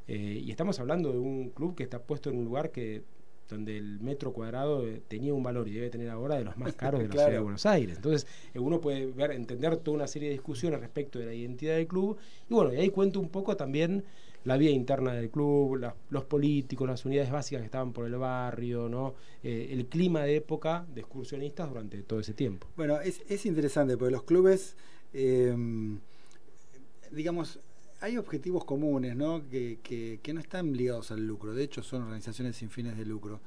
Eh, y estamos hablando de un club que está puesto en un lugar que donde el metro cuadrado eh, tenía un valor y debe tener ahora de los más caros de la ciudad de Buenos Aires. Entonces, uno puede ver, entender toda una serie de discusiones respecto de la identidad del club. Y bueno, y ahí cuento un poco también la vida interna del club, los políticos, las unidades básicas que estaban por el barrio, ¿no? el clima de época de excursionistas durante todo ese tiempo. Bueno, es, es interesante porque los clubes digamos, hay objetivos comunes, ¿no? Que, que, no están ligados al lucro. De hecho, son organizaciones sin fines de lucro.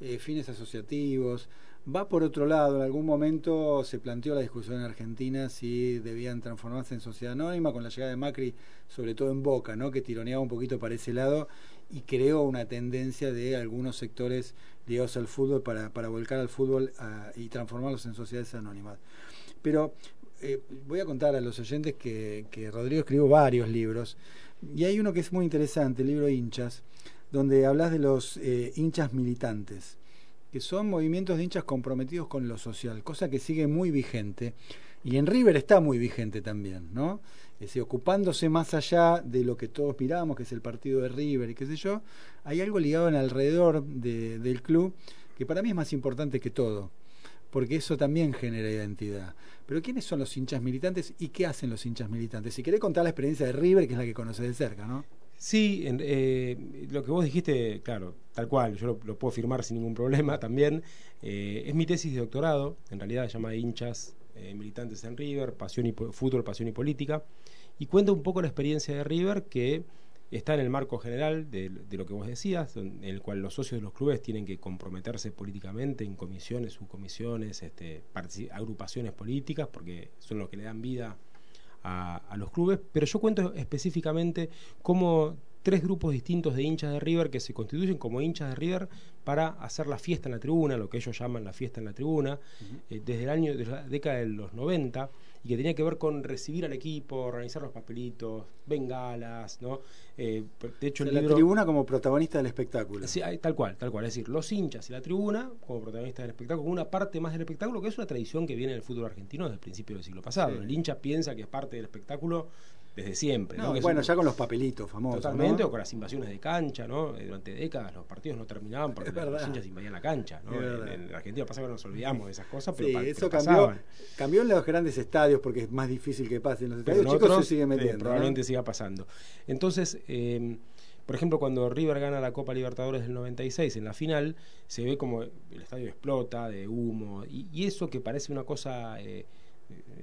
Eh, fines asociativos. Va por otro lado, en algún momento se planteó la discusión en Argentina si debían transformarse en sociedad anónima con la llegada de Macri, sobre todo en Boca, ¿no? que tironeaba un poquito para ese lado y creó una tendencia de algunos sectores ligados al fútbol para, para volcar al fútbol ah, y transformarlos en sociedades anónimas. Pero eh, voy a contar a los oyentes que, Rodrigo escribió varios libros y hay uno que es muy interesante, el libro Hinchas, donde hablas de los eh, hinchas militantes, que son movimientos de hinchas comprometidos con lo social, cosa que sigue muy vigente. Y en River está muy vigente también, ¿no? Es decir, ocupándose más allá de lo que todos miramos, que es el partido de River y qué sé yo, hay algo ligado en alrededor del club que para mí es más importante que todo porque eso también genera identidad. Pero ¿quiénes son los hinchas militantes y qué hacen los hinchas militantes? Si querés contar la experiencia de River, que es la que conoces de cerca, ¿no? Sí, eh, lo que vos dijiste, claro, tal cual, yo lo, puedo firmar sin ningún problema también. Eh, es mi tesis de doctorado, en realidad se llama Hinchas eh, Militantes en River, pasión y, Fútbol, Pasión y Política, y cuenta un poco la experiencia de River que está en el marco general de, lo que vos decías, en el cual los socios de los clubes tienen que comprometerse políticamente en comisiones, subcomisiones, este, agrupaciones políticas, porque son los que le dan vida a los clubes. Pero yo cuento específicamente cómo tres grupos distintos de hinchas de River que se constituyen como hinchas de River para hacer la fiesta en la tribuna, lo que ellos llaman la fiesta en la tribuna, eh, desde el año, de la década de los 90, y que tenía que ver con recibir al equipo, organizar los papelitos, bengalas, ¿no? Eh, de hecho, el la tribuna como protagonista del espectáculo. Sí, tal cual, tal cual. Es decir, los hinchas y la tribuna como protagonista del espectáculo, como una parte más del espectáculo, que es una tradición que viene del fútbol argentino desde el principio del siglo pasado. El hincha piensa que es parte del espectáculo desde siempre. ¿no? bueno, ya con los papelitos famosos. Totalmente, o con las invasiones de cancha, ¿no? Eh, durante décadas los partidos no terminaban porque los hinchas invadían la cancha, ¿no? En, Argentina pasa que nos olvidamos de esas cosas, pero, sí, eso cambió, cambió en los grandes estadios porque es más difícil que pase. En los estadios chicos se sigue metiendo. probablemente siga pasando. Entonces, eh, por ejemplo, cuando River gana la Copa Libertadores del 96 en la final, se ve como el estadio explota de humo, y, eso que parece una cosa... Eh,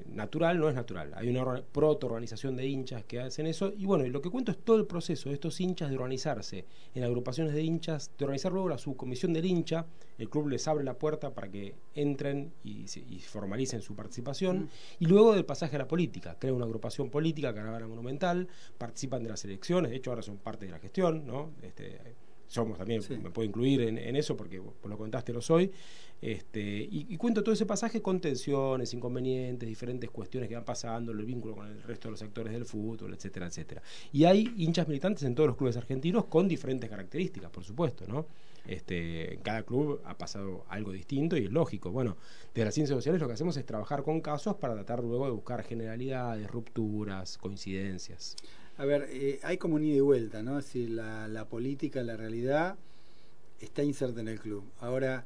natural no es natural. Hay una proto-organización de hinchas que hacen eso. Y bueno, lo que cuento es todo el proceso de estos hinchas de organizarse en agrupaciones de hinchas, de organizar luego la subcomisión del hincha. El club les abre la puerta para que entren y, formalicen su participación. Y luego del pasaje a la política. Crea una agrupación política, Caravana Monumental, participan de las elecciones, de hecho ahora son parte de la gestión, ¿no? Este, somos también, me puedo incluir en, eso porque vos lo contaste, lo soy. Este, y, cuento todo ese pasaje con tensiones, inconvenientes, diferentes cuestiones que van pasando, el vínculo con el resto de los actores del fútbol, etcétera, etcétera. Y hay hinchas militantes en todos los clubes argentinos con diferentes características, por supuesto, ¿no? Este, en cada club ha pasado algo distinto y es lógico. Bueno, desde las ciencias sociales lo que hacemos es trabajar con casos para tratar luego de buscar generalidades, rupturas, coincidencias. A ver, eh, hay como un ida y vuelta, ¿no? Es decir, la, política, la realidad está inserta en el club. Ahora,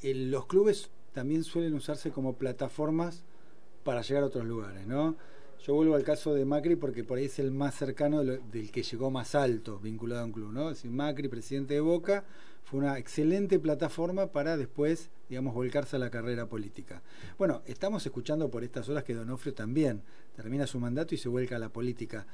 los clubes también suelen usarse como plataformas para llegar a otros lugares, ¿no? Yo vuelvo al caso de Macri porque por ahí es el más cercano del que llegó más alto vinculado a un club, ¿no? Es decir, Macri, presidente de Boca, fue una excelente plataforma para después, digamos, volcarse a la carrera política. Bueno, estamos escuchando por estas horas que Donofrio también termina su mandato y se vuelca a la política.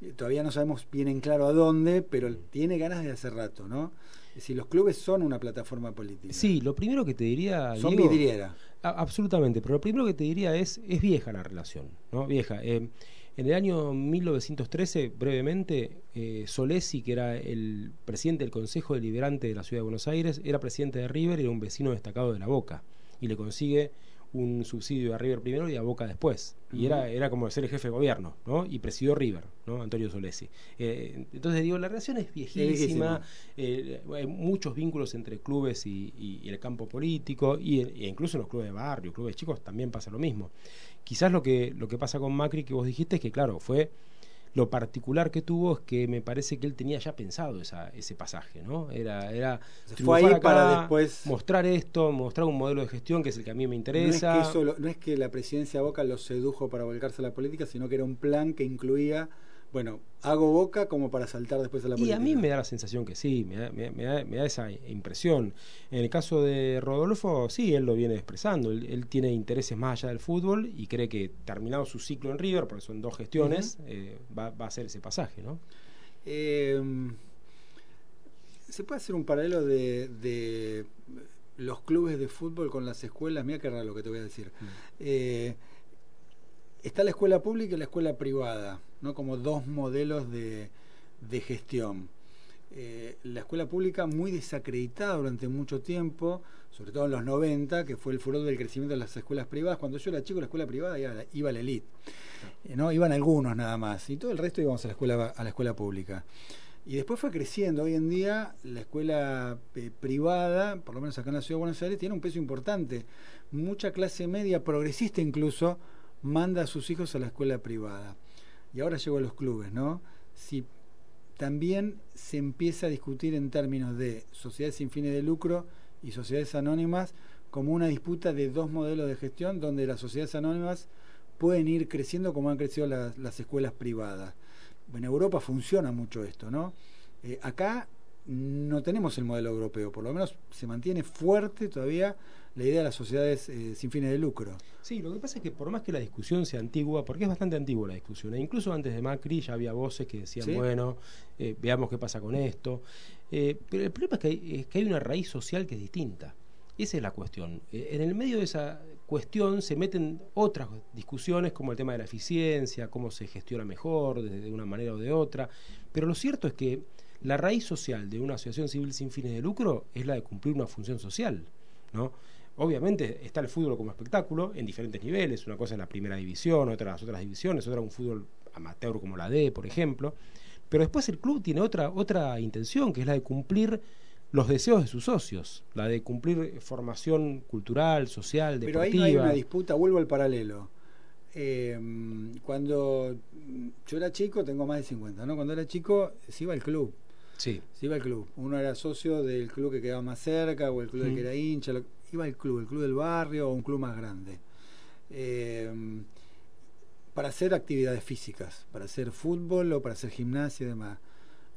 Eh, todavía no sabemos bien en claro a dónde, pero tiene ganas de hace rato, ¿no? Si los clubes son una plataforma política. Sí, lo primero que te diría. Son vidriera. absolutamente, pero lo primero que te diría es: es vieja la relación, ¿no? Vieja. Eh, en el año 1913, brevemente, eh, Solesi, que era el presidente del Consejo Deliberante de la Ciudad de Buenos Aires, era presidente de River y era un vecino destacado de la Boca. Y le consigue un subsidio a River primero y a Boca después. Y era, era como ser el jefe de gobierno, ¿no? Y presidió River, ¿no? Antonio Solesi. Eh, entonces digo, la relación es viejísima, eh, hay muchos vínculos entre clubes y, el campo político, y, e incluso en los clubes de barrio, clubes chicos, también pasa lo mismo. Quizás lo que, lo que pasa con Macri que vos dijiste es que, claro, fue lo particular que tuvo es que me parece que él tenía ya pensado esa, ese pasaje, ¿no? Era, era fue ahí para después mostrar esto, mostrar un modelo de gestión que es el que a mí me interesa. No es que, no es que la presidencia de Boca lo sedujo para volcarse a la política, sino que era un plan que incluía bueno, hago boca como para saltar después a la política. Y a mí me da la sensación que sí, me da, me, da, esa impresión. En el caso de Rodolfo, sí, él lo viene expresando. Él, tiene intereses más allá del fútbol y cree que terminado su ciclo en River, porque son dos gestiones, eh, va, va, a ser ese pasaje, ¿no? Em, ¿Se puede hacer un paralelo de, los clubes de fútbol con las escuelas? Mira qué raro lo que te voy a decir. Mm. Eh, está la escuela pública y la escuela privada, ¿no? como dos modelos de, gestión. Eh, la escuela pública muy desacreditada durante mucho tiempo, sobre todo en los 90, que fue el furor del crecimiento de las escuelas privadas. Cuando yo era chico, la escuela privada iba, a la elite, eh, ¿no? iban algunos nada más, y todo el resto íbamos a la escuela, a la escuela pública. Y después fue creciendo. Hoy en día la escuela eh, privada, por lo menos acá en la Ciudad de Buenos Aires, tiene un peso importante. Mucha clase media, progresista incluso, manda a sus hijos a la escuela privada. Y ahora llego a los clubes, ¿no? Si también se empieza a discutir en términos de sociedades sin fines de lucro y sociedades anónimas como una disputa de dos modelos de gestión donde las sociedades anónimas pueden ir creciendo como han crecido las, escuelas privadas. En Europa funciona mucho esto, ¿no? Eh, acá no tenemos el modelo europeo, por lo menos se mantiene fuerte todavía la idea de las sociedades eh, sin fines de lucro. Sí, lo que pasa es que por más que la discusión sea antigua, porque es bastante antigua la discusión, e incluso antes de Macri ya había voces que decían, bueno, eh, veamos qué pasa con esto, eh, pero el problema es que, hay, es que hay una raíz social que es distinta. Esa es la cuestión. en el medio de esa cuestión se meten otras discusiones como el tema de la eficiencia, cómo se gestiona mejor de una manera o de otra, pero lo cierto es que la raíz social de una asociación civil sin fines de lucro es la de cumplir una función social, ¿no? Obviamente está el fútbol como espectáculo en diferentes niveles. Una cosa es la primera división, otra las otras divisiones, otra un fútbol amateur como la D, por ejemplo. Pero después el club tiene otra, otra intención, que es la de cumplir los deseos de sus socios, la de cumplir formación cultural, social, deportiva. Pero ahí no hay una disputa, vuelvo al paralelo. Eh, cuando yo era chico, tengo más de 50, ¿no? Cuando era chico se iba al club. Sí. Se iba al club. Uno era socio del club que quedaba más cerca o el club del que era hincha iba al club, el club del barrio o un club más grande. Eh, para hacer actividades físicas, para hacer fútbol o para hacer gimnasia y demás.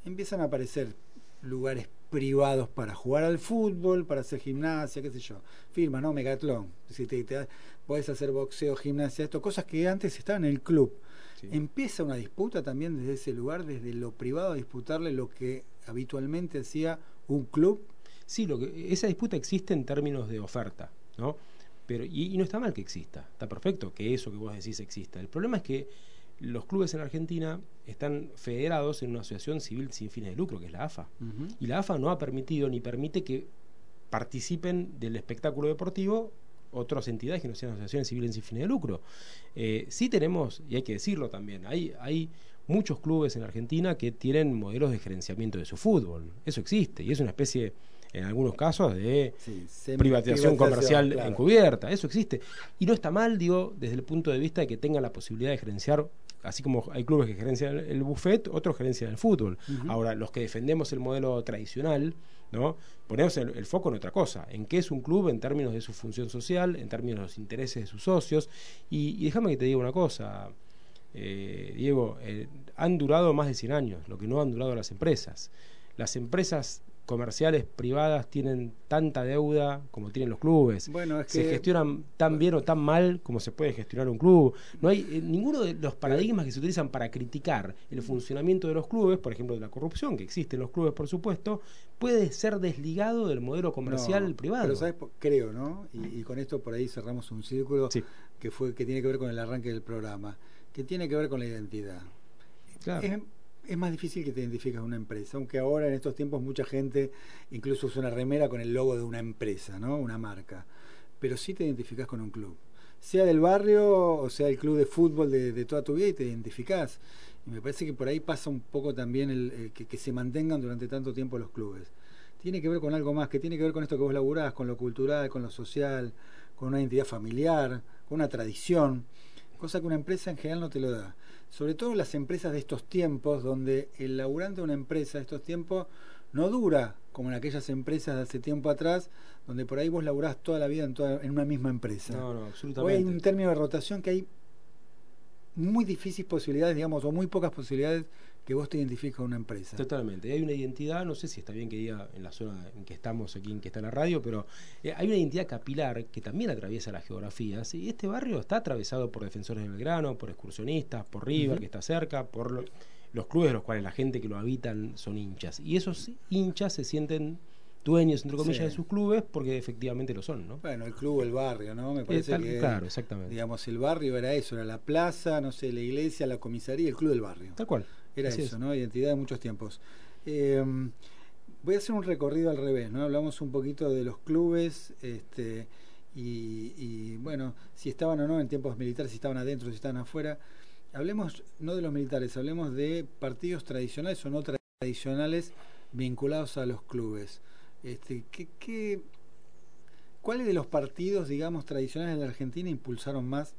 Empiezan a aparecer lugares privados para jugar al fútbol, para hacer gimnasia, qué sé yo. Firma, ¿no? Megatlón. Si te, podés hacer boxeo, gimnasia, esto, cosas que antes estaban en el club. Empieza una disputa también desde ese lugar, desde lo privado, a disputarle lo que habitualmente hacía un club Sí, lo que, esa disputa existe en términos de oferta, ¿no? Pero, y, no está mal que exista, está perfecto que eso que vos decís exista. El problema es que los clubes en Argentina están federados en una asociación civil sin fines de lucro, que es la AFA. Y la AFA no ha permitido ni permite que participen del espectáculo deportivo otras entidades que no sean asociaciones civiles sin fines de lucro. Eh, sí tenemos, y hay que decirlo también, hay, hay muchos clubes en Argentina que tienen modelos de gerenciamiento de su fútbol. Eso existe y es una especie, en algunos casos, de privatización comercial encubierta. Eso existe. Y no está mal, digo, desde el punto de vista de que tengan la posibilidad de gerenciar así como hay clubes que gerencian el buffet, otros gerencian el fútbol. Ahora, los que defendemos el modelo tradicional, ¿no? Ponemos el, foco en otra cosa, en qué es un club en términos de su función social, en términos de los intereses de sus socios. Y, déjame que te diga una cosa, eh, Diego, eh, han durado más de 100 años, lo que no han durado las empresas. Las empresas comerciales privadas tienen tanta deuda como tienen los clubes. Bueno, se gestionan tan bien o tan mal como se puede gestionar un club. No hay eh, ninguno de los paradigmas que se utilizan para criticar el funcionamiento de los clubes, por ejemplo, de la corrupción que existe en los clubes, por supuesto, puede ser desligado del modelo comercial privado. Pero sabes, creo, ¿no? Y, con esto por ahí cerramos un círculo que fue que tiene que ver con el arranque del programa, que tiene que ver con la identidad. Claro es más difícil que te identifiques una empresa, aunque ahora en estos tiempos mucha gente incluso usa una remera con el logo de una empresa, ¿no? Una marca. Pero sí te identificas con un club. Sea del barrio o sea el club de fútbol de, toda tu vida y te identificás. Y me parece que por ahí pasa un poco también el, que, que, se mantengan durante tanto tiempo los clubes. Tiene que ver con algo más, que tiene que ver con esto que vos laburás, con lo cultural, con lo social, con una identidad familiar, con una tradición, cosa que una empresa en general no te lo da sobre todo las empresas de estos tiempos, donde el laburante de una empresa de estos tiempos no dura como en aquellas empresas de hace tiempo atrás, donde por ahí vos laburás toda la vida en, en una misma empresa. No, no, absolutamente. Hoy hay un término de rotación que hay muy difíciles posibilidades, digamos, o muy pocas posibilidades que vos te identifiques con una empresa. Totalmente. Hay una identidad, no sé si está bien que diga en la zona en que estamos aquí, en que está la radio, pero eh, hay una identidad capilar que también atraviesa las geografías. Y este barrio está atravesado por defensores del Belgrano, por excursionistas, por River, que está cerca, por los clubes de los cuales la gente que lo habitan son hinchas. Y esos hinchas se sienten dueños, entre comillas, de sus clubes, porque efectivamente lo son, ¿no? Bueno, el club, el barrio, ¿no? Me parece que, claro, exactamente. Digamos, el barrio era eso, era la plaza, no sé, la iglesia, la comisaría, el club del barrio. Tal cual. Era eso, ¿no? Identidad de muchos tiempos. Eh, voy a hacer un recorrido al revés, ¿no? Hablamos un poquito de los clubes, este, y, bueno, si estaban o no en tiempos militares, si estaban adentro, si estaban afuera. Hablemos no de los militares, hablemos de partidos tradicionales o no tradicionales vinculados a los clubes. Este, ¿qué, qué, cuáles de los partidos, digamos, tradicionales de la Argentina impulsaron más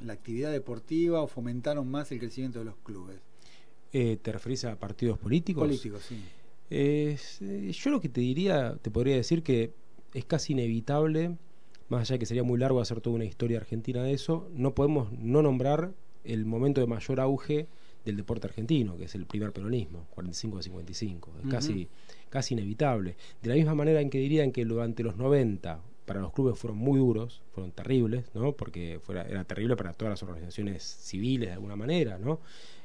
la actividad deportiva o fomentaron más el crecimiento de los clubes? Eh, ¿Te referís a partidos políticos? Políticos, sí. Eh, yo lo que te diría, te podría decir que es casi inevitable, más allá de que sería muy largo hacer toda una historia argentina de eso, no podemos no nombrar el momento de mayor auge del deporte argentino, que es el primer peronismo, 45 a 55. Es casi, casi inevitable. De la misma manera en que dirían que durante los 90 para los clubes fueron muy duros, fueron terribles, ¿no? porque fuera, era terrible para todas las organizaciones civiles de alguna manera, ¿no?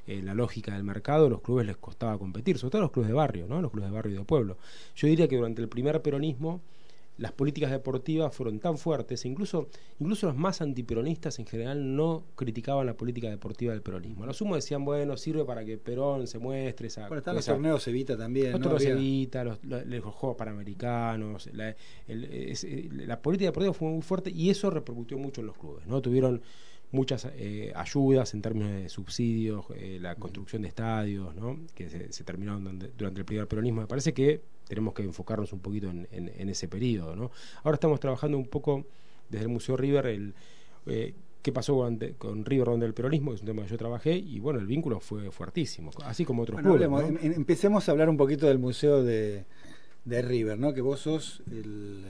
Eh, la lógica del mercado, los clubes les costaba competir, sobre todo los clubes de barrio, ¿no? los clubes de barrio y de pueblo. Yo diría que durante el primer peronismo las políticas deportivas fueron tan fuertes, e incluso, incluso los más antiperonistas en general no criticaban la política deportiva del peronismo. A lo sumo decían, bueno, sirve para que Perón se muestre esa... Bueno, están los torneos Evita también. Los torneos Evita, los, Juegos Panamericanos, la, la política deportiva fue muy fuerte y eso repercutió mucho en los clubes, ¿no? Tuvieron muchas eh, ayudas en términos de subsidios, eh, la construcción de estadios, ¿no? que se, terminaron durante, el primer peronismo. Me parece que tenemos que enfocarnos un poquito en, ese periodo. ¿no? Ahora estamos trabajando un poco desde el Museo River el... Eh, qué pasó con, River donde el peronismo, que es un tema que yo trabajé, y bueno, el vínculo fue fuertísimo, así como otros clubes. Em, em, empecemos a hablar un poquito del Museo de, de River, ¿no? Que vos sos el,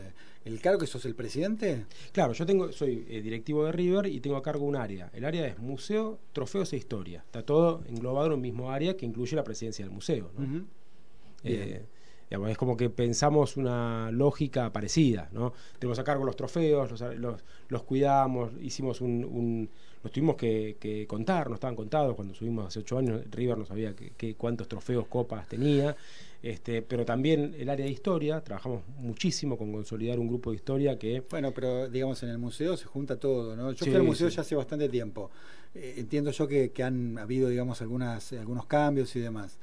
el cargo que sos el presidente. Claro, yo tengo, soy eh, directivo de River y tengo a cargo un área. El área es museo, trofeos e historia. Está todo englobado en un mismo área que incluye la presidencia del museo. ¿no? Eh, es como que pensamos una lógica parecida, ¿no? Tenemos a cargo los trofeos, los, los, cuidamos, hicimos un, un nos tuvimos que, contar, no estaban contados cuando subimos hace ocho años, River no sabía que, cuántos trofeos, copas tenía, este, pero también el área de historia, trabajamos muchísimo con consolidar un grupo de historia que... Bueno, pero digamos en el museo se junta todo, ¿no? Yo fui al museo ya hace bastante tiempo, eh, entiendo yo que, que han habido, digamos, algunas, algunos cambios y demás.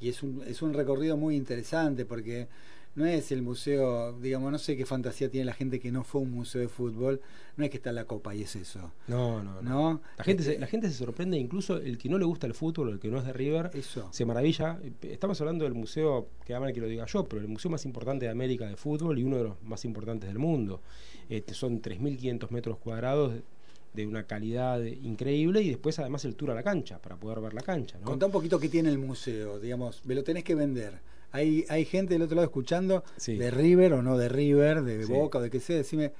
Y es un, es un recorrido muy interesante porque no es el museo, digamos, no sé qué fantasía tiene la gente que no fue un museo de fútbol, no es que está la copa y es eso. No, no, no. La, gente se, la gente se sorprende, incluso el que no le gusta el fútbol, el que no es de River, eso. se maravilla. Estamos hablando del museo, que mal que lo diga yo, pero el museo más importante de América de fútbol y uno de los más importantes del mundo. Este, son 3.500 metros cuadrados de una calidad increíble y después además el tour a la cancha para poder ver la cancha. ¿no? Contá un poquito qué tiene el museo, digamos, me lo tenés que vender. Hay, hay gente del otro lado escuchando de River o no de River, de Boca o de qué sea, decime,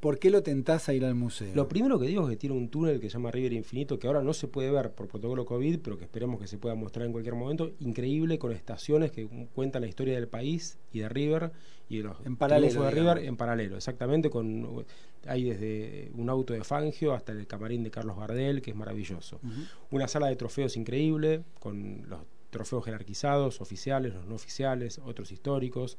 ¿Por qué lo tentás a ir al museo? Lo primero que digo es que tiene un túnel que se llama River Infinito, que ahora no se puede ver por protocolo COVID, pero que esperemos que se pueda mostrar en cualquier momento. Increíble, con estaciones que cuentan la historia del país y de River y de los en paralelo, de River en paralelo, exactamente. con Hay desde un auto de Fangio hasta el camarín de Carlos Gardel, que es maravilloso. Una sala de trofeos increíble, con los trofeos jerarquizados, oficiales, los no oficiales, otros históricos.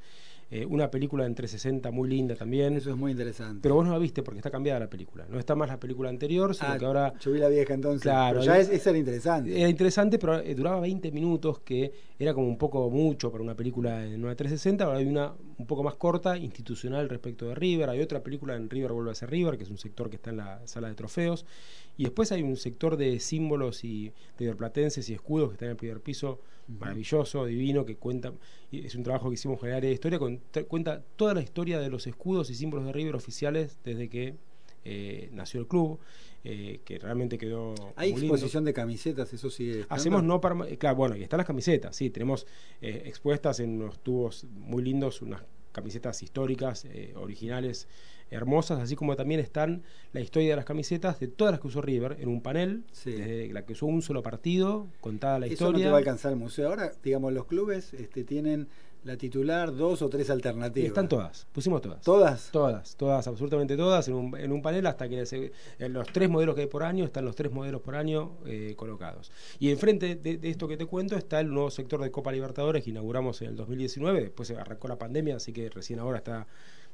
Eh, una película en 360 muy linda también. Eso es muy interesante. Pero vos no la viste porque está cambiada la película. No está más la película anterior, sino ah, que ahora. Yo vi la vieja entonces. Claro. ya es, esa era interesante. Era interesante, pero eh, duraba 20 minutos, que era como un poco mucho para una película en una 360. Ahora hay una un poco más corta, institucional respecto de River. Hay otra película en River vuelve a ser River, que es un sector que está en la sala de trofeos. Y después hay un sector de símbolos y riverplatenses y escudos que está en el primer piso, maravilloso, divino, que cuenta, es un trabajo que hicimos en el área de historia, cuenta toda la historia de los escudos y símbolos de River oficiales desde que eh, nació el club, eh, que realmente quedó. ¿Hay exposición de camisetas? Eso sí. Hacemos no para. Claro, bueno, y están las camisetas, sí, tenemos eh, expuestas en unos tubos muy lindos, unas camisetas históricas, originales, hermosas, así como también están la historia de las camisetas de todas las que usó River en un panel, desde la que usó un solo partido, contada la historia. Eso no te va a alcanzar el museo. Ahora, digamos, los clubes este, tienen la titular, dos o tres alternativas. están todas, pusimos todas. ¿Todas? Todas, todas, absolutamente todas, en un, en un panel hasta que en los tres modelos que hay por año, están los tres modelos por año eh, colocados. Y enfrente de, de, esto que te cuento está el nuevo sector de Copa Libertadores que inauguramos en el 2019, después se arrancó la pandemia, así que recién ahora está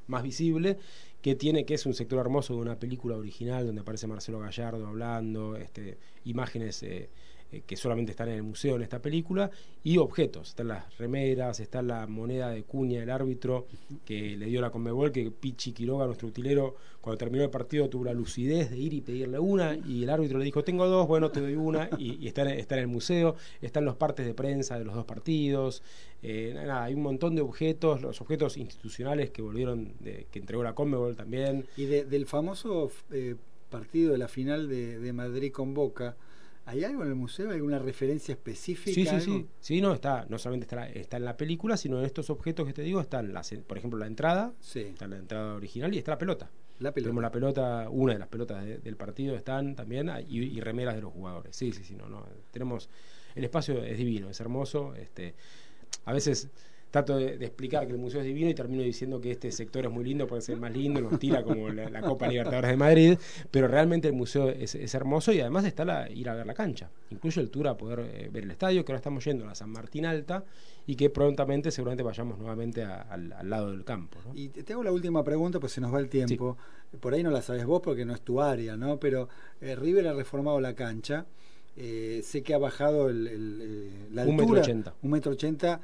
más visible, que tiene que es un sector hermoso de una película original donde aparece Marcelo Gallardo hablando, este, imágenes eh, eh, que solamente están en el museo en esta película, y objetos. Están las remeras, está la moneda de cuña del árbitro que le dio la Conmebol, que Pichi Quiroga, nuestro utilero, cuando terminó el partido tuvo la lucidez de ir y pedirle una, y el árbitro le dijo, tengo dos, bueno, te doy una, y, está, en, está, en, el museo, están los partes de prensa de los dos partidos, eh, nada, hay un montón de objetos, los objetos institucionales que volvieron, de, que entregó la Conmebol también. Y del famoso eh, partido de la final de, de Madrid con Boca, ¿Hay algo en el museo? ¿Alguna referencia específica? Sí, sí, sí. Sí, no, está, no solamente está, está en la película, sino en estos objetos que te digo, están, las, por ejemplo, la entrada, sí. está la entrada original y está la pelota. La pelota. Tenemos la pelota, una de las pelotas del partido están también, y, y, remeras de los jugadores. Sí, sí, sí, no, no. Tenemos, el espacio es divino, es hermoso. Este, a veces trato de, explicar que el museo es divino y termino diciendo que este sector es muy lindo, puede ser más lindo, nos tira como la, Copa Libertadores de Madrid, pero realmente el museo es, hermoso y además está la, ir a ver la cancha. Incluye el tour a poder eh, ver el estadio, que ahora estamos yendo a la San Martín Alta y que prontamente seguramente vayamos nuevamente al, lado del campo. Y te hago la última pregunta, pues se nos va el tiempo. Por ahí no la sabes vos porque no es tu área, ¿no? Pero eh, River ha reformado la cancha. Eh, sé que ha bajado el, la altura, un metro ochenta. Un metro ochenta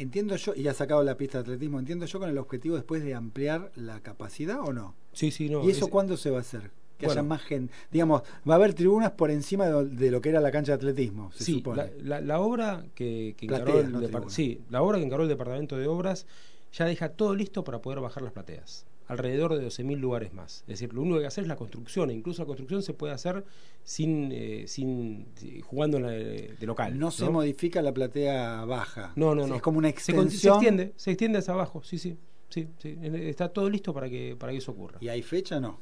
entiendo yo, y ha sacado la pista de atletismo, entiendo yo con el objetivo después de ampliar la capacidad o no. Sí, sí, no. ¿Y eso cuándo se va a hacer? Que haya más gente. Digamos, va a haber tribunas por encima de, lo que era la cancha de atletismo, se sí, supone. La, la, obra que, encaró el sí, la obra que encaró el departamento de obras ya deja todo listo para poder bajar las plateas alrededor de 12.000 lugares más. Es decir, lo único que hay que hacer es la construcción, e incluso la construcción se puede hacer sin, eh, sin jugando de, local. No, se modifica la platea baja. No, no, no. Es como una extensión. Se, extiende, se extiende hacia abajo, sí, sí, sí, sí. Está todo listo para que, para que eso ocurra. ¿Y hay fecha no?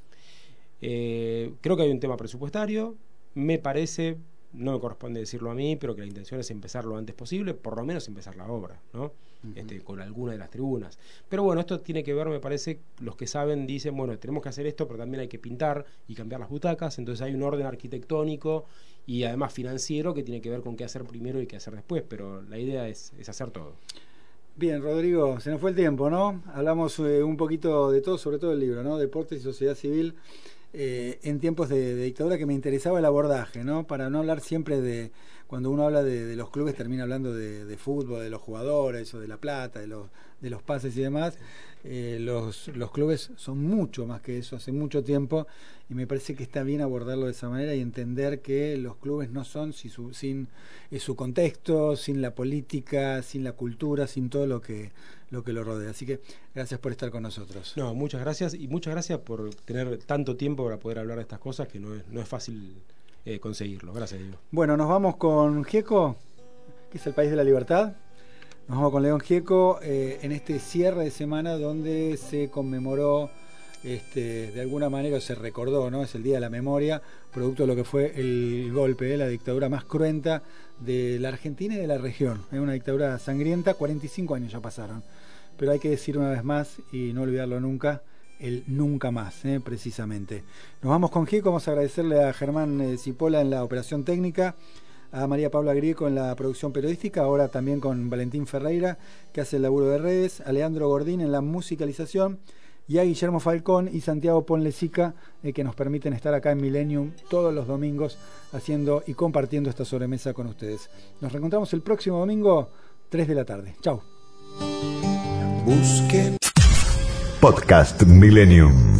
Eh, creo que hay un tema presupuestario. Me parece no me corresponde decirlo a mí, pero que la intención es empezar lo antes posible, por lo menos empezar la obra, ¿no? Este, con alguna de las tribunas. Pero bueno, esto tiene que ver, me parece, los que saben dicen, bueno, tenemos que hacer esto, pero también hay que pintar y cambiar las butacas, entonces hay un orden arquitectónico y además financiero que tiene que ver con qué hacer primero y qué hacer después, pero la idea es, hacer todo. Bien, Rodrigo, se nos fue el tiempo, ¿no? Hablamos eh, un poquito de todo, sobre todo el libro, ¿no? Deportes y sociedad civil. Eh, en tiempos de, dictadura que me interesaba el abordaje, ¿no? Para no hablar siempre de, cuando uno habla de, los clubes termina hablando de, fútbol, de los jugadores o de la plata, de los, de los pases y demás. Eh, los, los clubes son mucho más que eso, hace mucho tiempo, y me parece que está bien abordarlo de esa manera y entender que los clubes no son sin, eh, su contexto, sin la política, sin la cultura, sin todo lo que lo que lo rodea. Así que gracias por estar con nosotros. No, muchas gracias y muchas gracias por tener tanto tiempo para poder hablar de estas cosas que no es, no es fácil eh, conseguirlo. Gracias, Diego. Bueno, nos vamos con Gieco, que es el país de la libertad. Nos vamos con León Gieco eh, en este cierre de semana donde se conmemoró, este, de alguna manera se recordó, ¿no? Es el Día de la Memoria, producto de lo que fue el golpe, de la dictadura más cruenta de la Argentina y de la región. Es una dictadura sangrienta, 45 años ya pasaron. Pero hay que decir una vez más y no olvidarlo nunca, el nunca más, ¿eh? precisamente. Nos vamos con Gico, vamos a agradecerle a Germán eh, Cipolla en la operación técnica, a María Paula Grieco en la producción periodística, ahora también con Valentín Ferreira, que hace el laburo de redes, a Leandro Gordín en la musicalización y a Guillermo Falcón y Santiago Ponlecica, eh, que nos permiten estar acá en Millennium todos los domingos haciendo y compartiendo esta sobremesa con ustedes. Nos reencontramos el próximo domingo, 3 de la tarde. Chau. Podcast Millennium.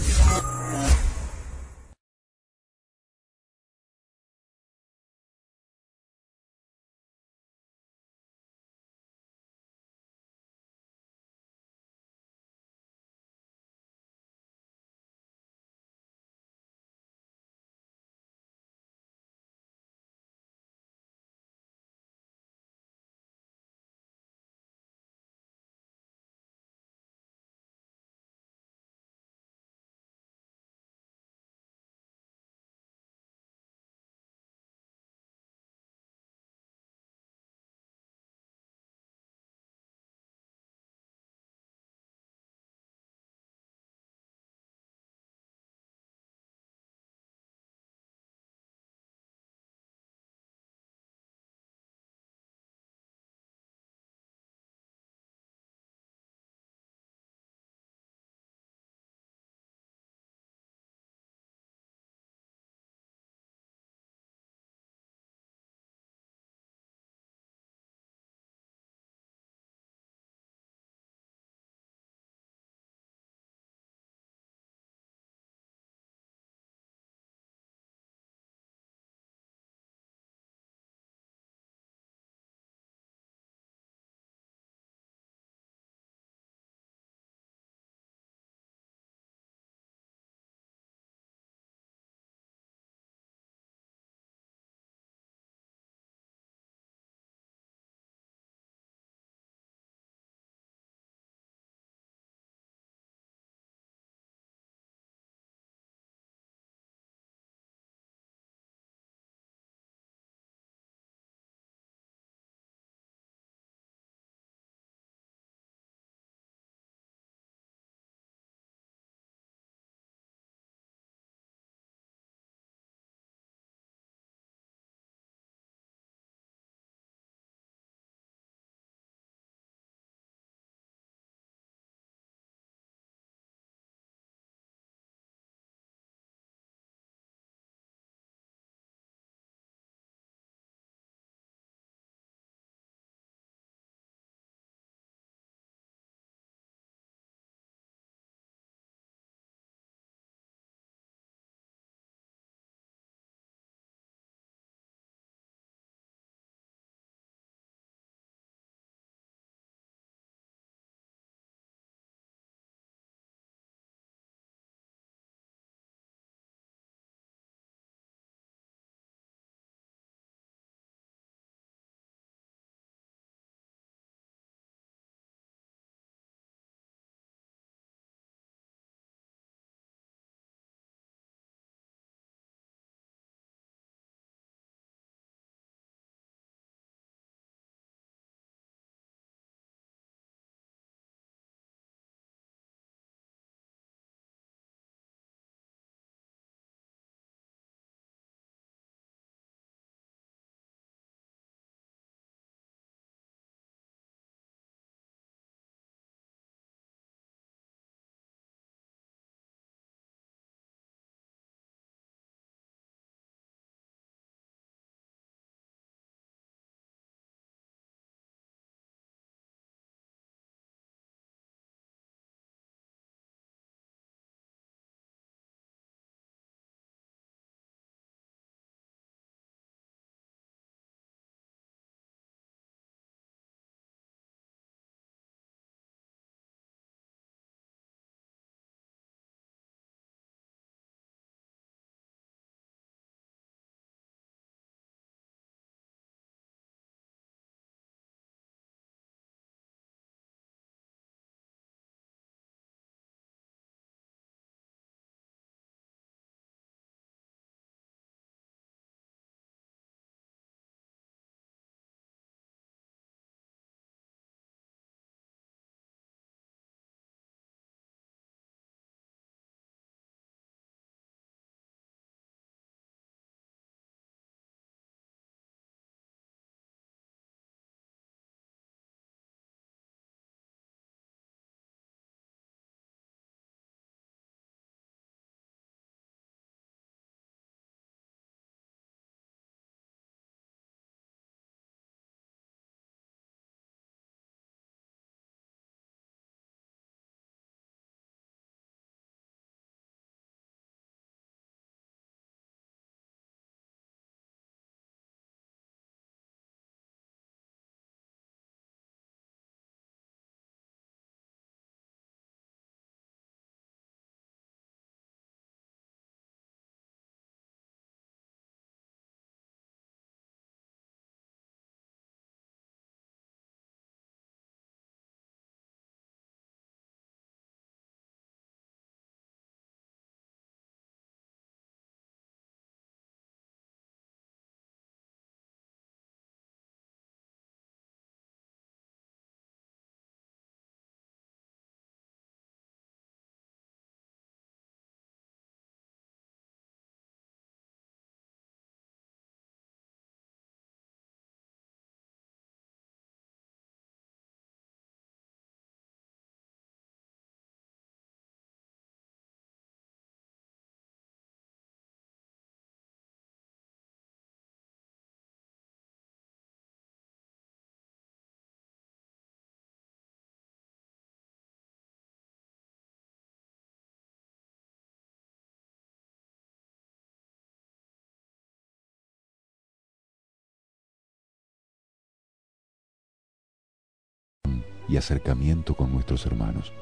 Y acercamiento con nuestros hermanos.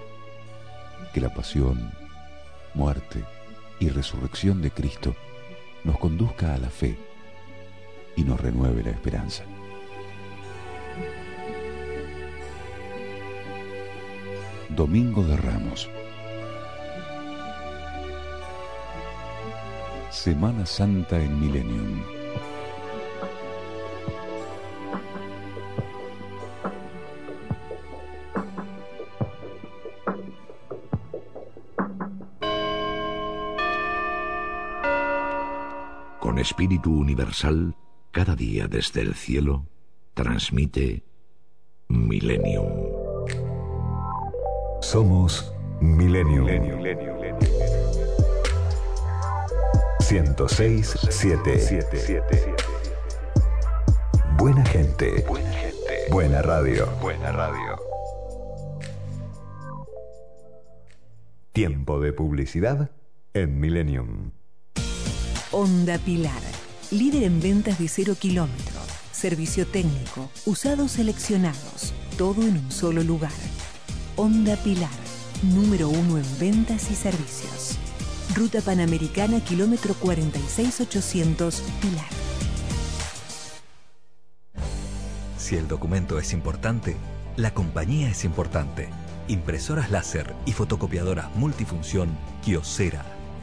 Que la pasión, muerte y resurrección de Cristo nos conduzca a la fe y nos renueve la esperanza. Domingo de Ramos. Semana Santa en Millennium. Espíritu universal, cada día desde el cielo, transmite Millennium. Somos Millennium. 106 7. Buena gente. Buena gente. Buena radio. Buena radio. Tiempo de publicidad en Millennium. Onda Pilar, líder en ventas de cero kilómetro, servicio técnico, usados seleccionados, todo en un solo lugar. Onda Pilar, número uno en ventas y servicios. Ruta Panamericana, kilómetro 46800, Pilar. Si el documento es importante, la compañía es importante. Impresoras láser y fotocopiadoras multifunción Kiosera.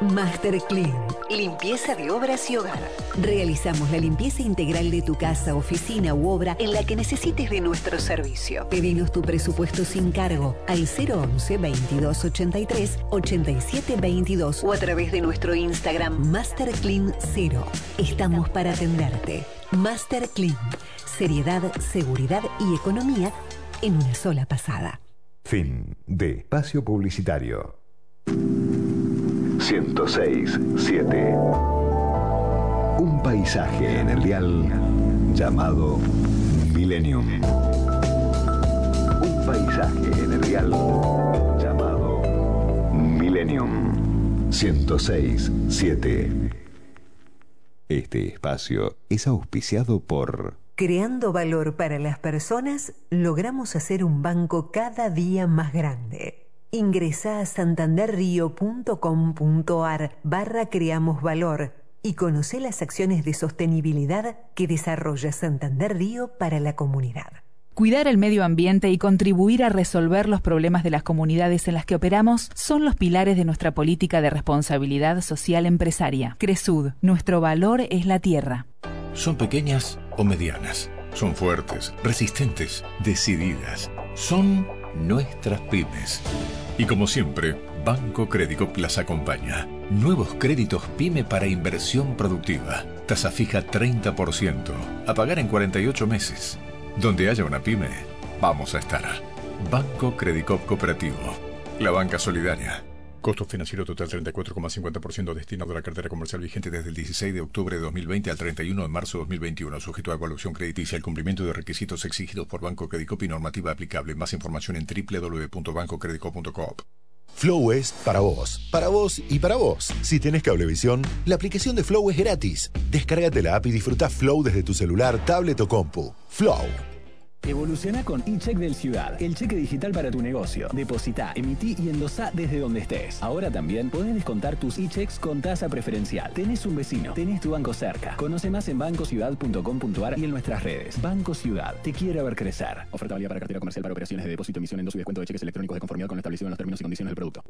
Master Clean, limpieza de obras y hogar. Realizamos la limpieza integral de tu casa, oficina u obra en la que necesites de nuestro servicio. Pedinos tu presupuesto sin cargo al 011 2283 8722 o a través de nuestro Instagram Master Clean 0. Estamos para atenderte. Master Clean, seriedad, seguridad y economía en una sola pasada. Fin de espacio publicitario. 106 7. Un paisaje en el dial llamado Millennium. Un paisaje en el dial llamado Millennium. 106 7. Este espacio es auspiciado por Creando valor para las personas, logramos hacer un banco cada día más grande. Ingresa a santanderrio.com.ar barra Creamos Valor y conoce las acciones de sostenibilidad que desarrolla Santander Río para la comunidad. Cuidar el medio ambiente y contribuir a resolver los problemas de las comunidades en las que operamos son los pilares de nuestra política de responsabilidad social empresaria. Cresud, nuestro valor es la tierra. Son pequeñas o medianas. Son fuertes, resistentes, decididas. Son nuestras pymes. Y como siempre, Banco Credicop las acompaña. Nuevos créditos PYME para inversión productiva. Tasa fija 30%. A pagar en 48 meses. Donde haya una pyme, vamos a estar. Banco Credicop Cooperativo. La banca solidaria. Costo financiero total 34,50% destinado a la cartera comercial vigente desde el 16 de octubre de 2020 al 31 de marzo de 2021, sujeto a evaluación crediticia, el cumplimiento de requisitos exigidos por Banco Credicop y normativa aplicable. Más información en www.bancocredicop.coop. Flow es para vos, para vos y para vos. Si tenés cablevisión, la aplicación de Flow es gratis. Descárgate la app y disfruta Flow desde tu celular, tablet o compu. Flow. Evoluciona con eCheck del Ciudad, el cheque digital para tu negocio. Deposita, emití y endosá desde donde estés. Ahora también podés descontar tus e-checks con tasa preferencial. Tenés un vecino, tenés tu banco cerca. Conoce más en bancociudad.com.ar y en nuestras redes. Banco Ciudad, te quiere ver crecer. Oferta válida para cartera comercial para operaciones de depósito, emisión, endoso y descuento de cheques electrónicos de conformidad con lo establecido en los términos y condiciones del producto.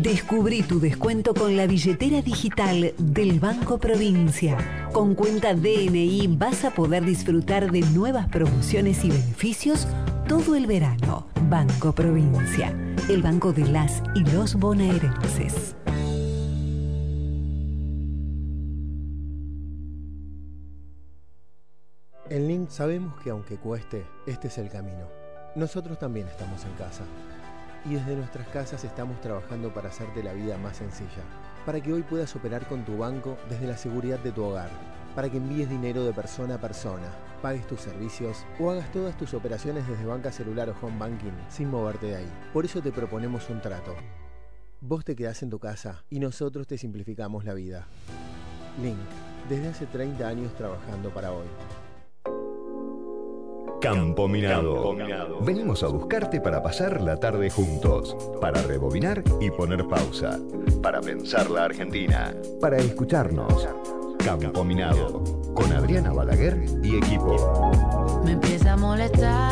Descubrí tu descuento con la billetera digital del Banco Provincia. Con cuenta DNI vas a poder disfrutar de nuevas promociones y beneficios todo el verano. Banco Provincia, el banco de las y los bonaerenses. En Link sabemos que aunque cueste, este es el camino. Nosotros también estamos en casa. Y desde nuestras casas estamos trabajando para hacerte la vida más sencilla. para que hoy puedas operar con tu banco desde la seguridad de tu hogar, para que envíes dinero de persona a persona, pagues tus servicios o hagas todas tus operaciones desde banca celular o home banking sin moverte de ahí. Por eso te proponemos un trato. Vos te quedás en tu casa y nosotros te simplificamos la vida. Link, desde hace 30 años trabajando para hoy. Campo Minado. Venimos a buscarte para pasar la tarde juntos, para rebobinar y poner pausa, para pensar la Argentina, para escucharnos. Campo Minado, con Adriana Balaguer y equipo. Me empieza a molestar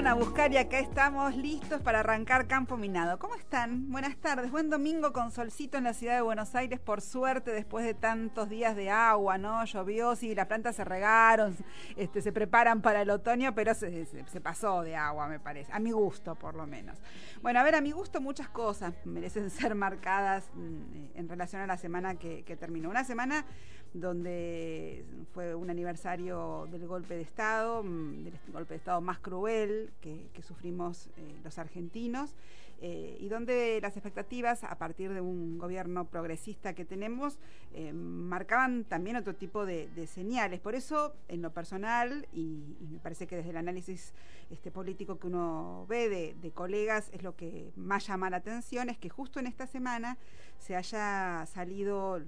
vinieron a buscar y acá estamos listos para arrancar Campo Minado. ¿Cómo están? Buenas tardes. Buen domingo con solcito en la ciudad de Buenos Aires, por suerte, después de tantos días de agua, ¿no? Llovió, sí, las plantas se regaron, este, se preparan para el otoño, pero se, pasó de agua, me parece. A mi gusto, por lo menos. Bueno, a ver, a mi gusto muchas cosas merecen ser marcadas mm, en relación a la semana que terminó. Una semana donde fue un aniversario del golpe de Estado, mm, del golpe de Estado más cruel que, sufrimos eh, los argentinos, eh, y donde las expectativas a partir de un gobierno progresista que tenemos eh, marcaban también otro tipo de, señales. Por eso, en lo personal, y, me parece que desde el análisis este, político que uno ve de, colegas, es lo que más llama la atención, es que justo en esta semana se haya salido,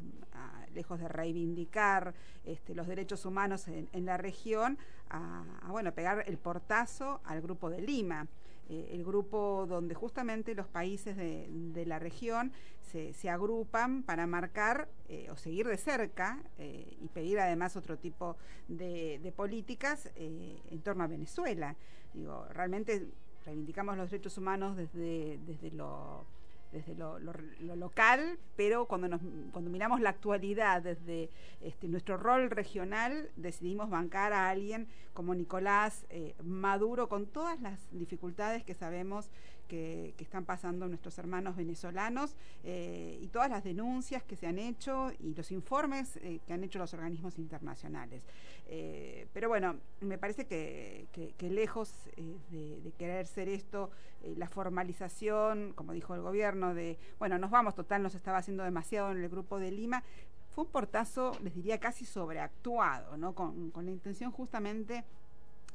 lejos de reivindicar este, los derechos humanos en, en la región, a, a, bueno, pegar el portazo al grupo de Lima. Eh, el grupo donde justamente los países de, de la región se, se agrupan para marcar eh, o seguir de cerca eh, y pedir además otro tipo de, políticas en torno a Venezuela. Digo, realmente reivindicamos los derechos humanos desde, desde lo desde lo, lo- lo local, pero cuando, nos, cuando miramos la actualidad desde este, nuestro rol regional, decidimos bancar a alguien como Nicolás eh, Maduro con todas las dificultades que sabemos que, están pasando nuestros hermanos venezolanos eh, y todas las denuncias que se han hecho y los informes eh, que han hecho los organismos internacionales. Eh, pero bueno, me parece que, lejos de, de querer ser esto, la formalización, como dijo el gobierno, de, bueno, nos vamos, total, nos estaba haciendo demasiado en el grupo de Lima, fue un portazo, les diría, casi sobreactuado, ¿no? Con, con la intención justamente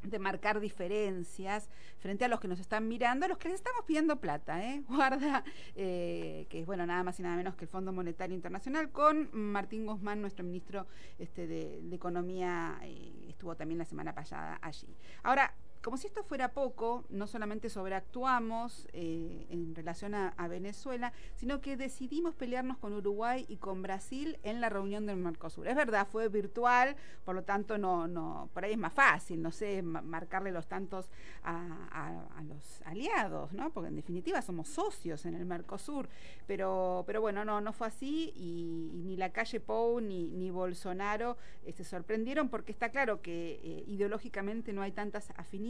de marcar diferencias frente a los que nos están mirando, a los que les estamos pidiendo plata, ¿eh? Guarda, eh, que es bueno, nada más y nada menos que el Fondo Monetario Internacional, con Martín Guzmán, nuestro ministro este, de, Economía, eh, estuvo también la semana pasada allí. Ahora, como si esto fuera poco, no solamente sobreactuamos eh, en relación a, Venezuela, sino que decidimos pelearnos con Uruguay y con Brasil en la reunión del Mercosur. Es verdad, fue virtual, por lo tanto, no, no, por ahí es más fácil, no sé, ma- marcarle los tantos a, los aliados, ¿no? Porque en definitiva somos socios en el Mercosur. Pero, pero bueno, no, no fue así y, ni la calle Pou ni, ni Bolsonaro eh, se sorprendieron porque está claro que eh, ideológicamente no hay tantas afinidades,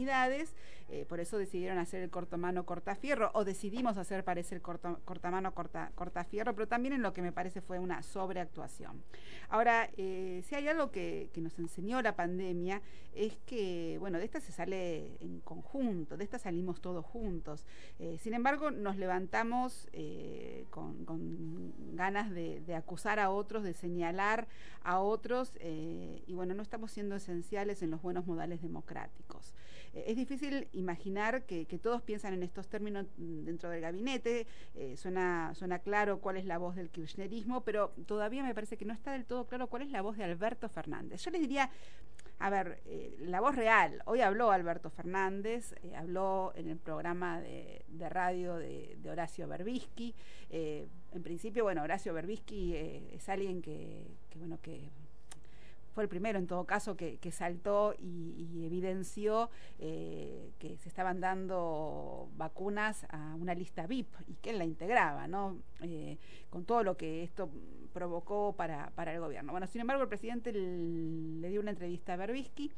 eh, por eso decidieron hacer el cortomano cortafierro o decidimos hacer parecer corto- cortamano corta, cortafierro, pero también en lo que me parece fue una sobreactuación. Ahora, eh, si hay algo que, nos enseñó la pandemia es que, bueno, de esta se sale en conjunto, de esta salimos todos juntos. Eh, sin embargo, nos levantamos con, ganas de, acusar a otros, de señalar a otros, y bueno, no estamos siendo esenciales en los buenos modales democráticos. Es difícil imaginar que, todos piensan en estos términos mm, dentro del gabinete, eh, suena, suena claro cuál es la voz del kirchnerismo, pero todavía me parece que no está del todo claro cuál es la voz de Alberto Fernández. Yo les diría, a ver, eh, la voz real. Hoy habló Alberto Fernández, eh, habló en el programa de, radio de, Horacio Berbisky. En principio, bueno, Horacio Berbisky es alguien que, bueno, que fue el primero en todo caso que, que saltó y, evidenció eh, que se estaban dando vacunas a una lista VIP y que él la integraba, ¿no? Eh, con todo lo que esto provocó para, para el gobierno. Bueno, sin embargo, el presidente le dio una entrevista a Berbisky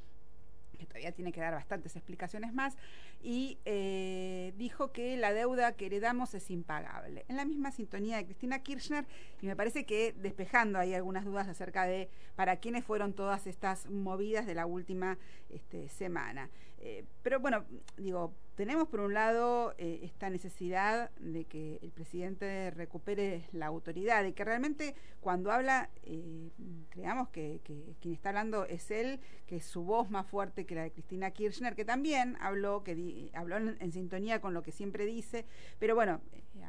que todavía tiene que dar bastantes explicaciones más, y eh, dijo que la deuda que heredamos es impagable. En la misma sintonía de Cristina Kirchner, y me parece que despejando ahí algunas dudas acerca de para quiénes fueron todas estas movidas de la última este, semana. Eh, pero bueno, digo, tenemos por un lado eh, esta necesidad de que el presidente recupere la autoridad y que realmente cuando habla, eh, creamos que, quien está hablando es él, que es su voz más fuerte que la de Cristina Kirchner, que también habló, que habló en, sintonía con lo que siempre dice, pero bueno,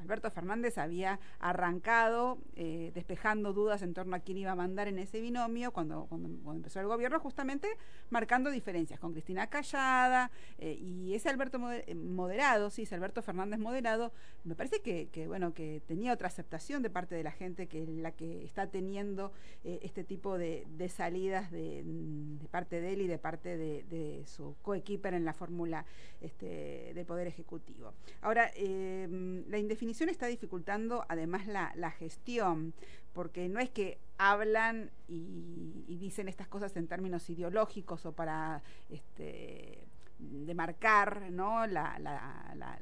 Alberto Fernández había arrancado despejando dudas en torno a quién iba a mandar en ese binomio cuando, empezó el gobierno, justamente marcando diferencias con Cristina Callada y ese Alberto eh, moderado, sí, Alberto Fernández moderado, me parece que, bueno, que tenía otra aceptación de parte de la gente que la que está teniendo eh, este tipo de, salidas de, parte de él y de parte de, su coequiper en la fórmula este, del Poder Ejecutivo. Ahora, la indefinición está dificultando además la, gestión, porque no es que hablan y, dicen estas cosas en términos ideológicos o para este, de marcar ¿no? la, la, la,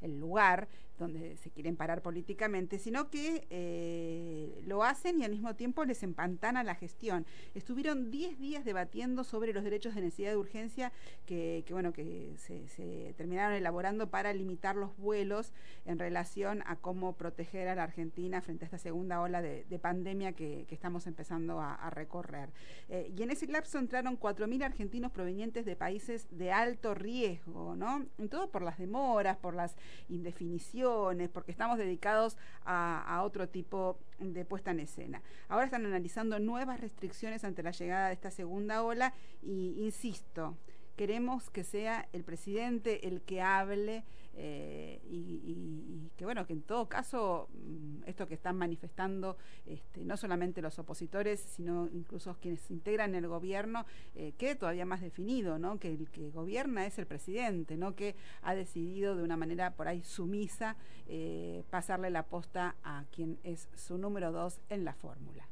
el lugar donde se quieren parar políticamente, sino que eh, lo hacen y al mismo tiempo les empantana la gestión. Estuvieron 10 días debatiendo sobre los derechos de necesidad de urgencia que, bueno, que se, terminaron elaborando para limitar los vuelos en relación a cómo proteger a la Argentina frente a esta segunda ola de, pandemia que, estamos empezando a, recorrer. Eh, y en ese lapso entraron 4.000 argentinos provenientes de países de alto riesgo, ¿no? En todo por las demoras, por las indefiniciones, porque estamos dedicados a, otro tipo de puesta en escena. Ahora están analizando nuevas restricciones ante la llegada de esta segunda ola y, insisto, queremos que sea el presidente el que hable eh, y, que bueno que en todo caso mm, esto que están manifestando este, no solamente los opositores sino incluso quienes integran el gobierno eh, quede todavía más definido no que el que gobierna es el presidente no que ha decidido de una manera por ahí sumisa eh, pasarle la posta a quien es su número dos en la fórmula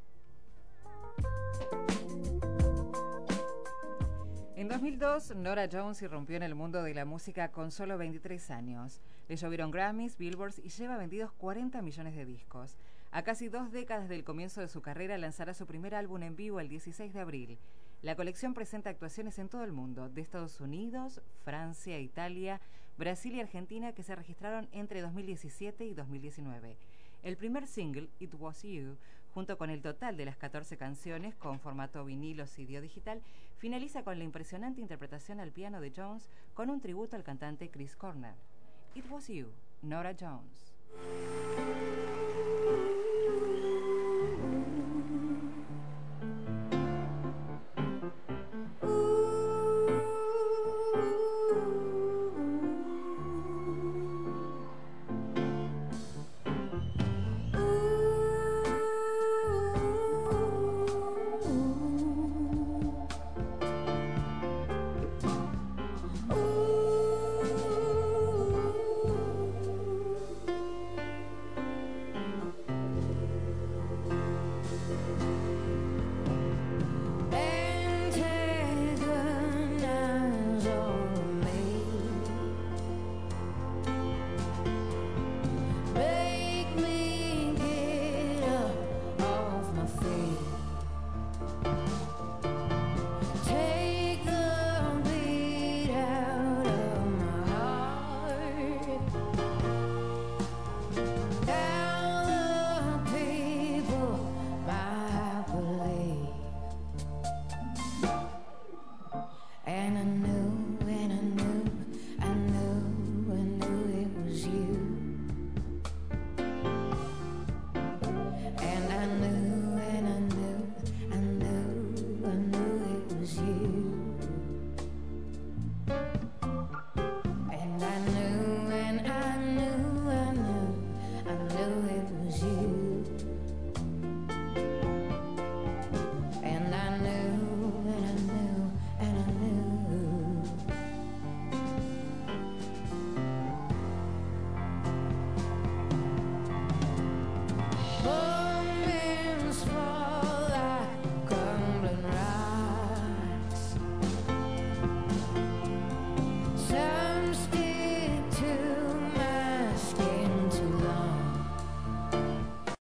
en 2002, Nora Jones irrumpió en el mundo de la música con solo 23 años. Le llovieron Grammys, Billboards y lleva vendidos 40 millones de discos. A casi dos décadas del comienzo de su carrera lanzará su primer álbum en vivo el 16 de abril. La colección presenta actuaciones en todo el mundo, de Estados Unidos, Francia, Italia, Brasil y Argentina, que se registraron entre 2017 y 2019. El primer single, It Was You, junto con el total de las 14 canciones con formato vinilo CD digital, finaliza con la impresionante interpretación al piano de Jones con un tributo al cantante Chris Cornell. It Was You, Nora Jones.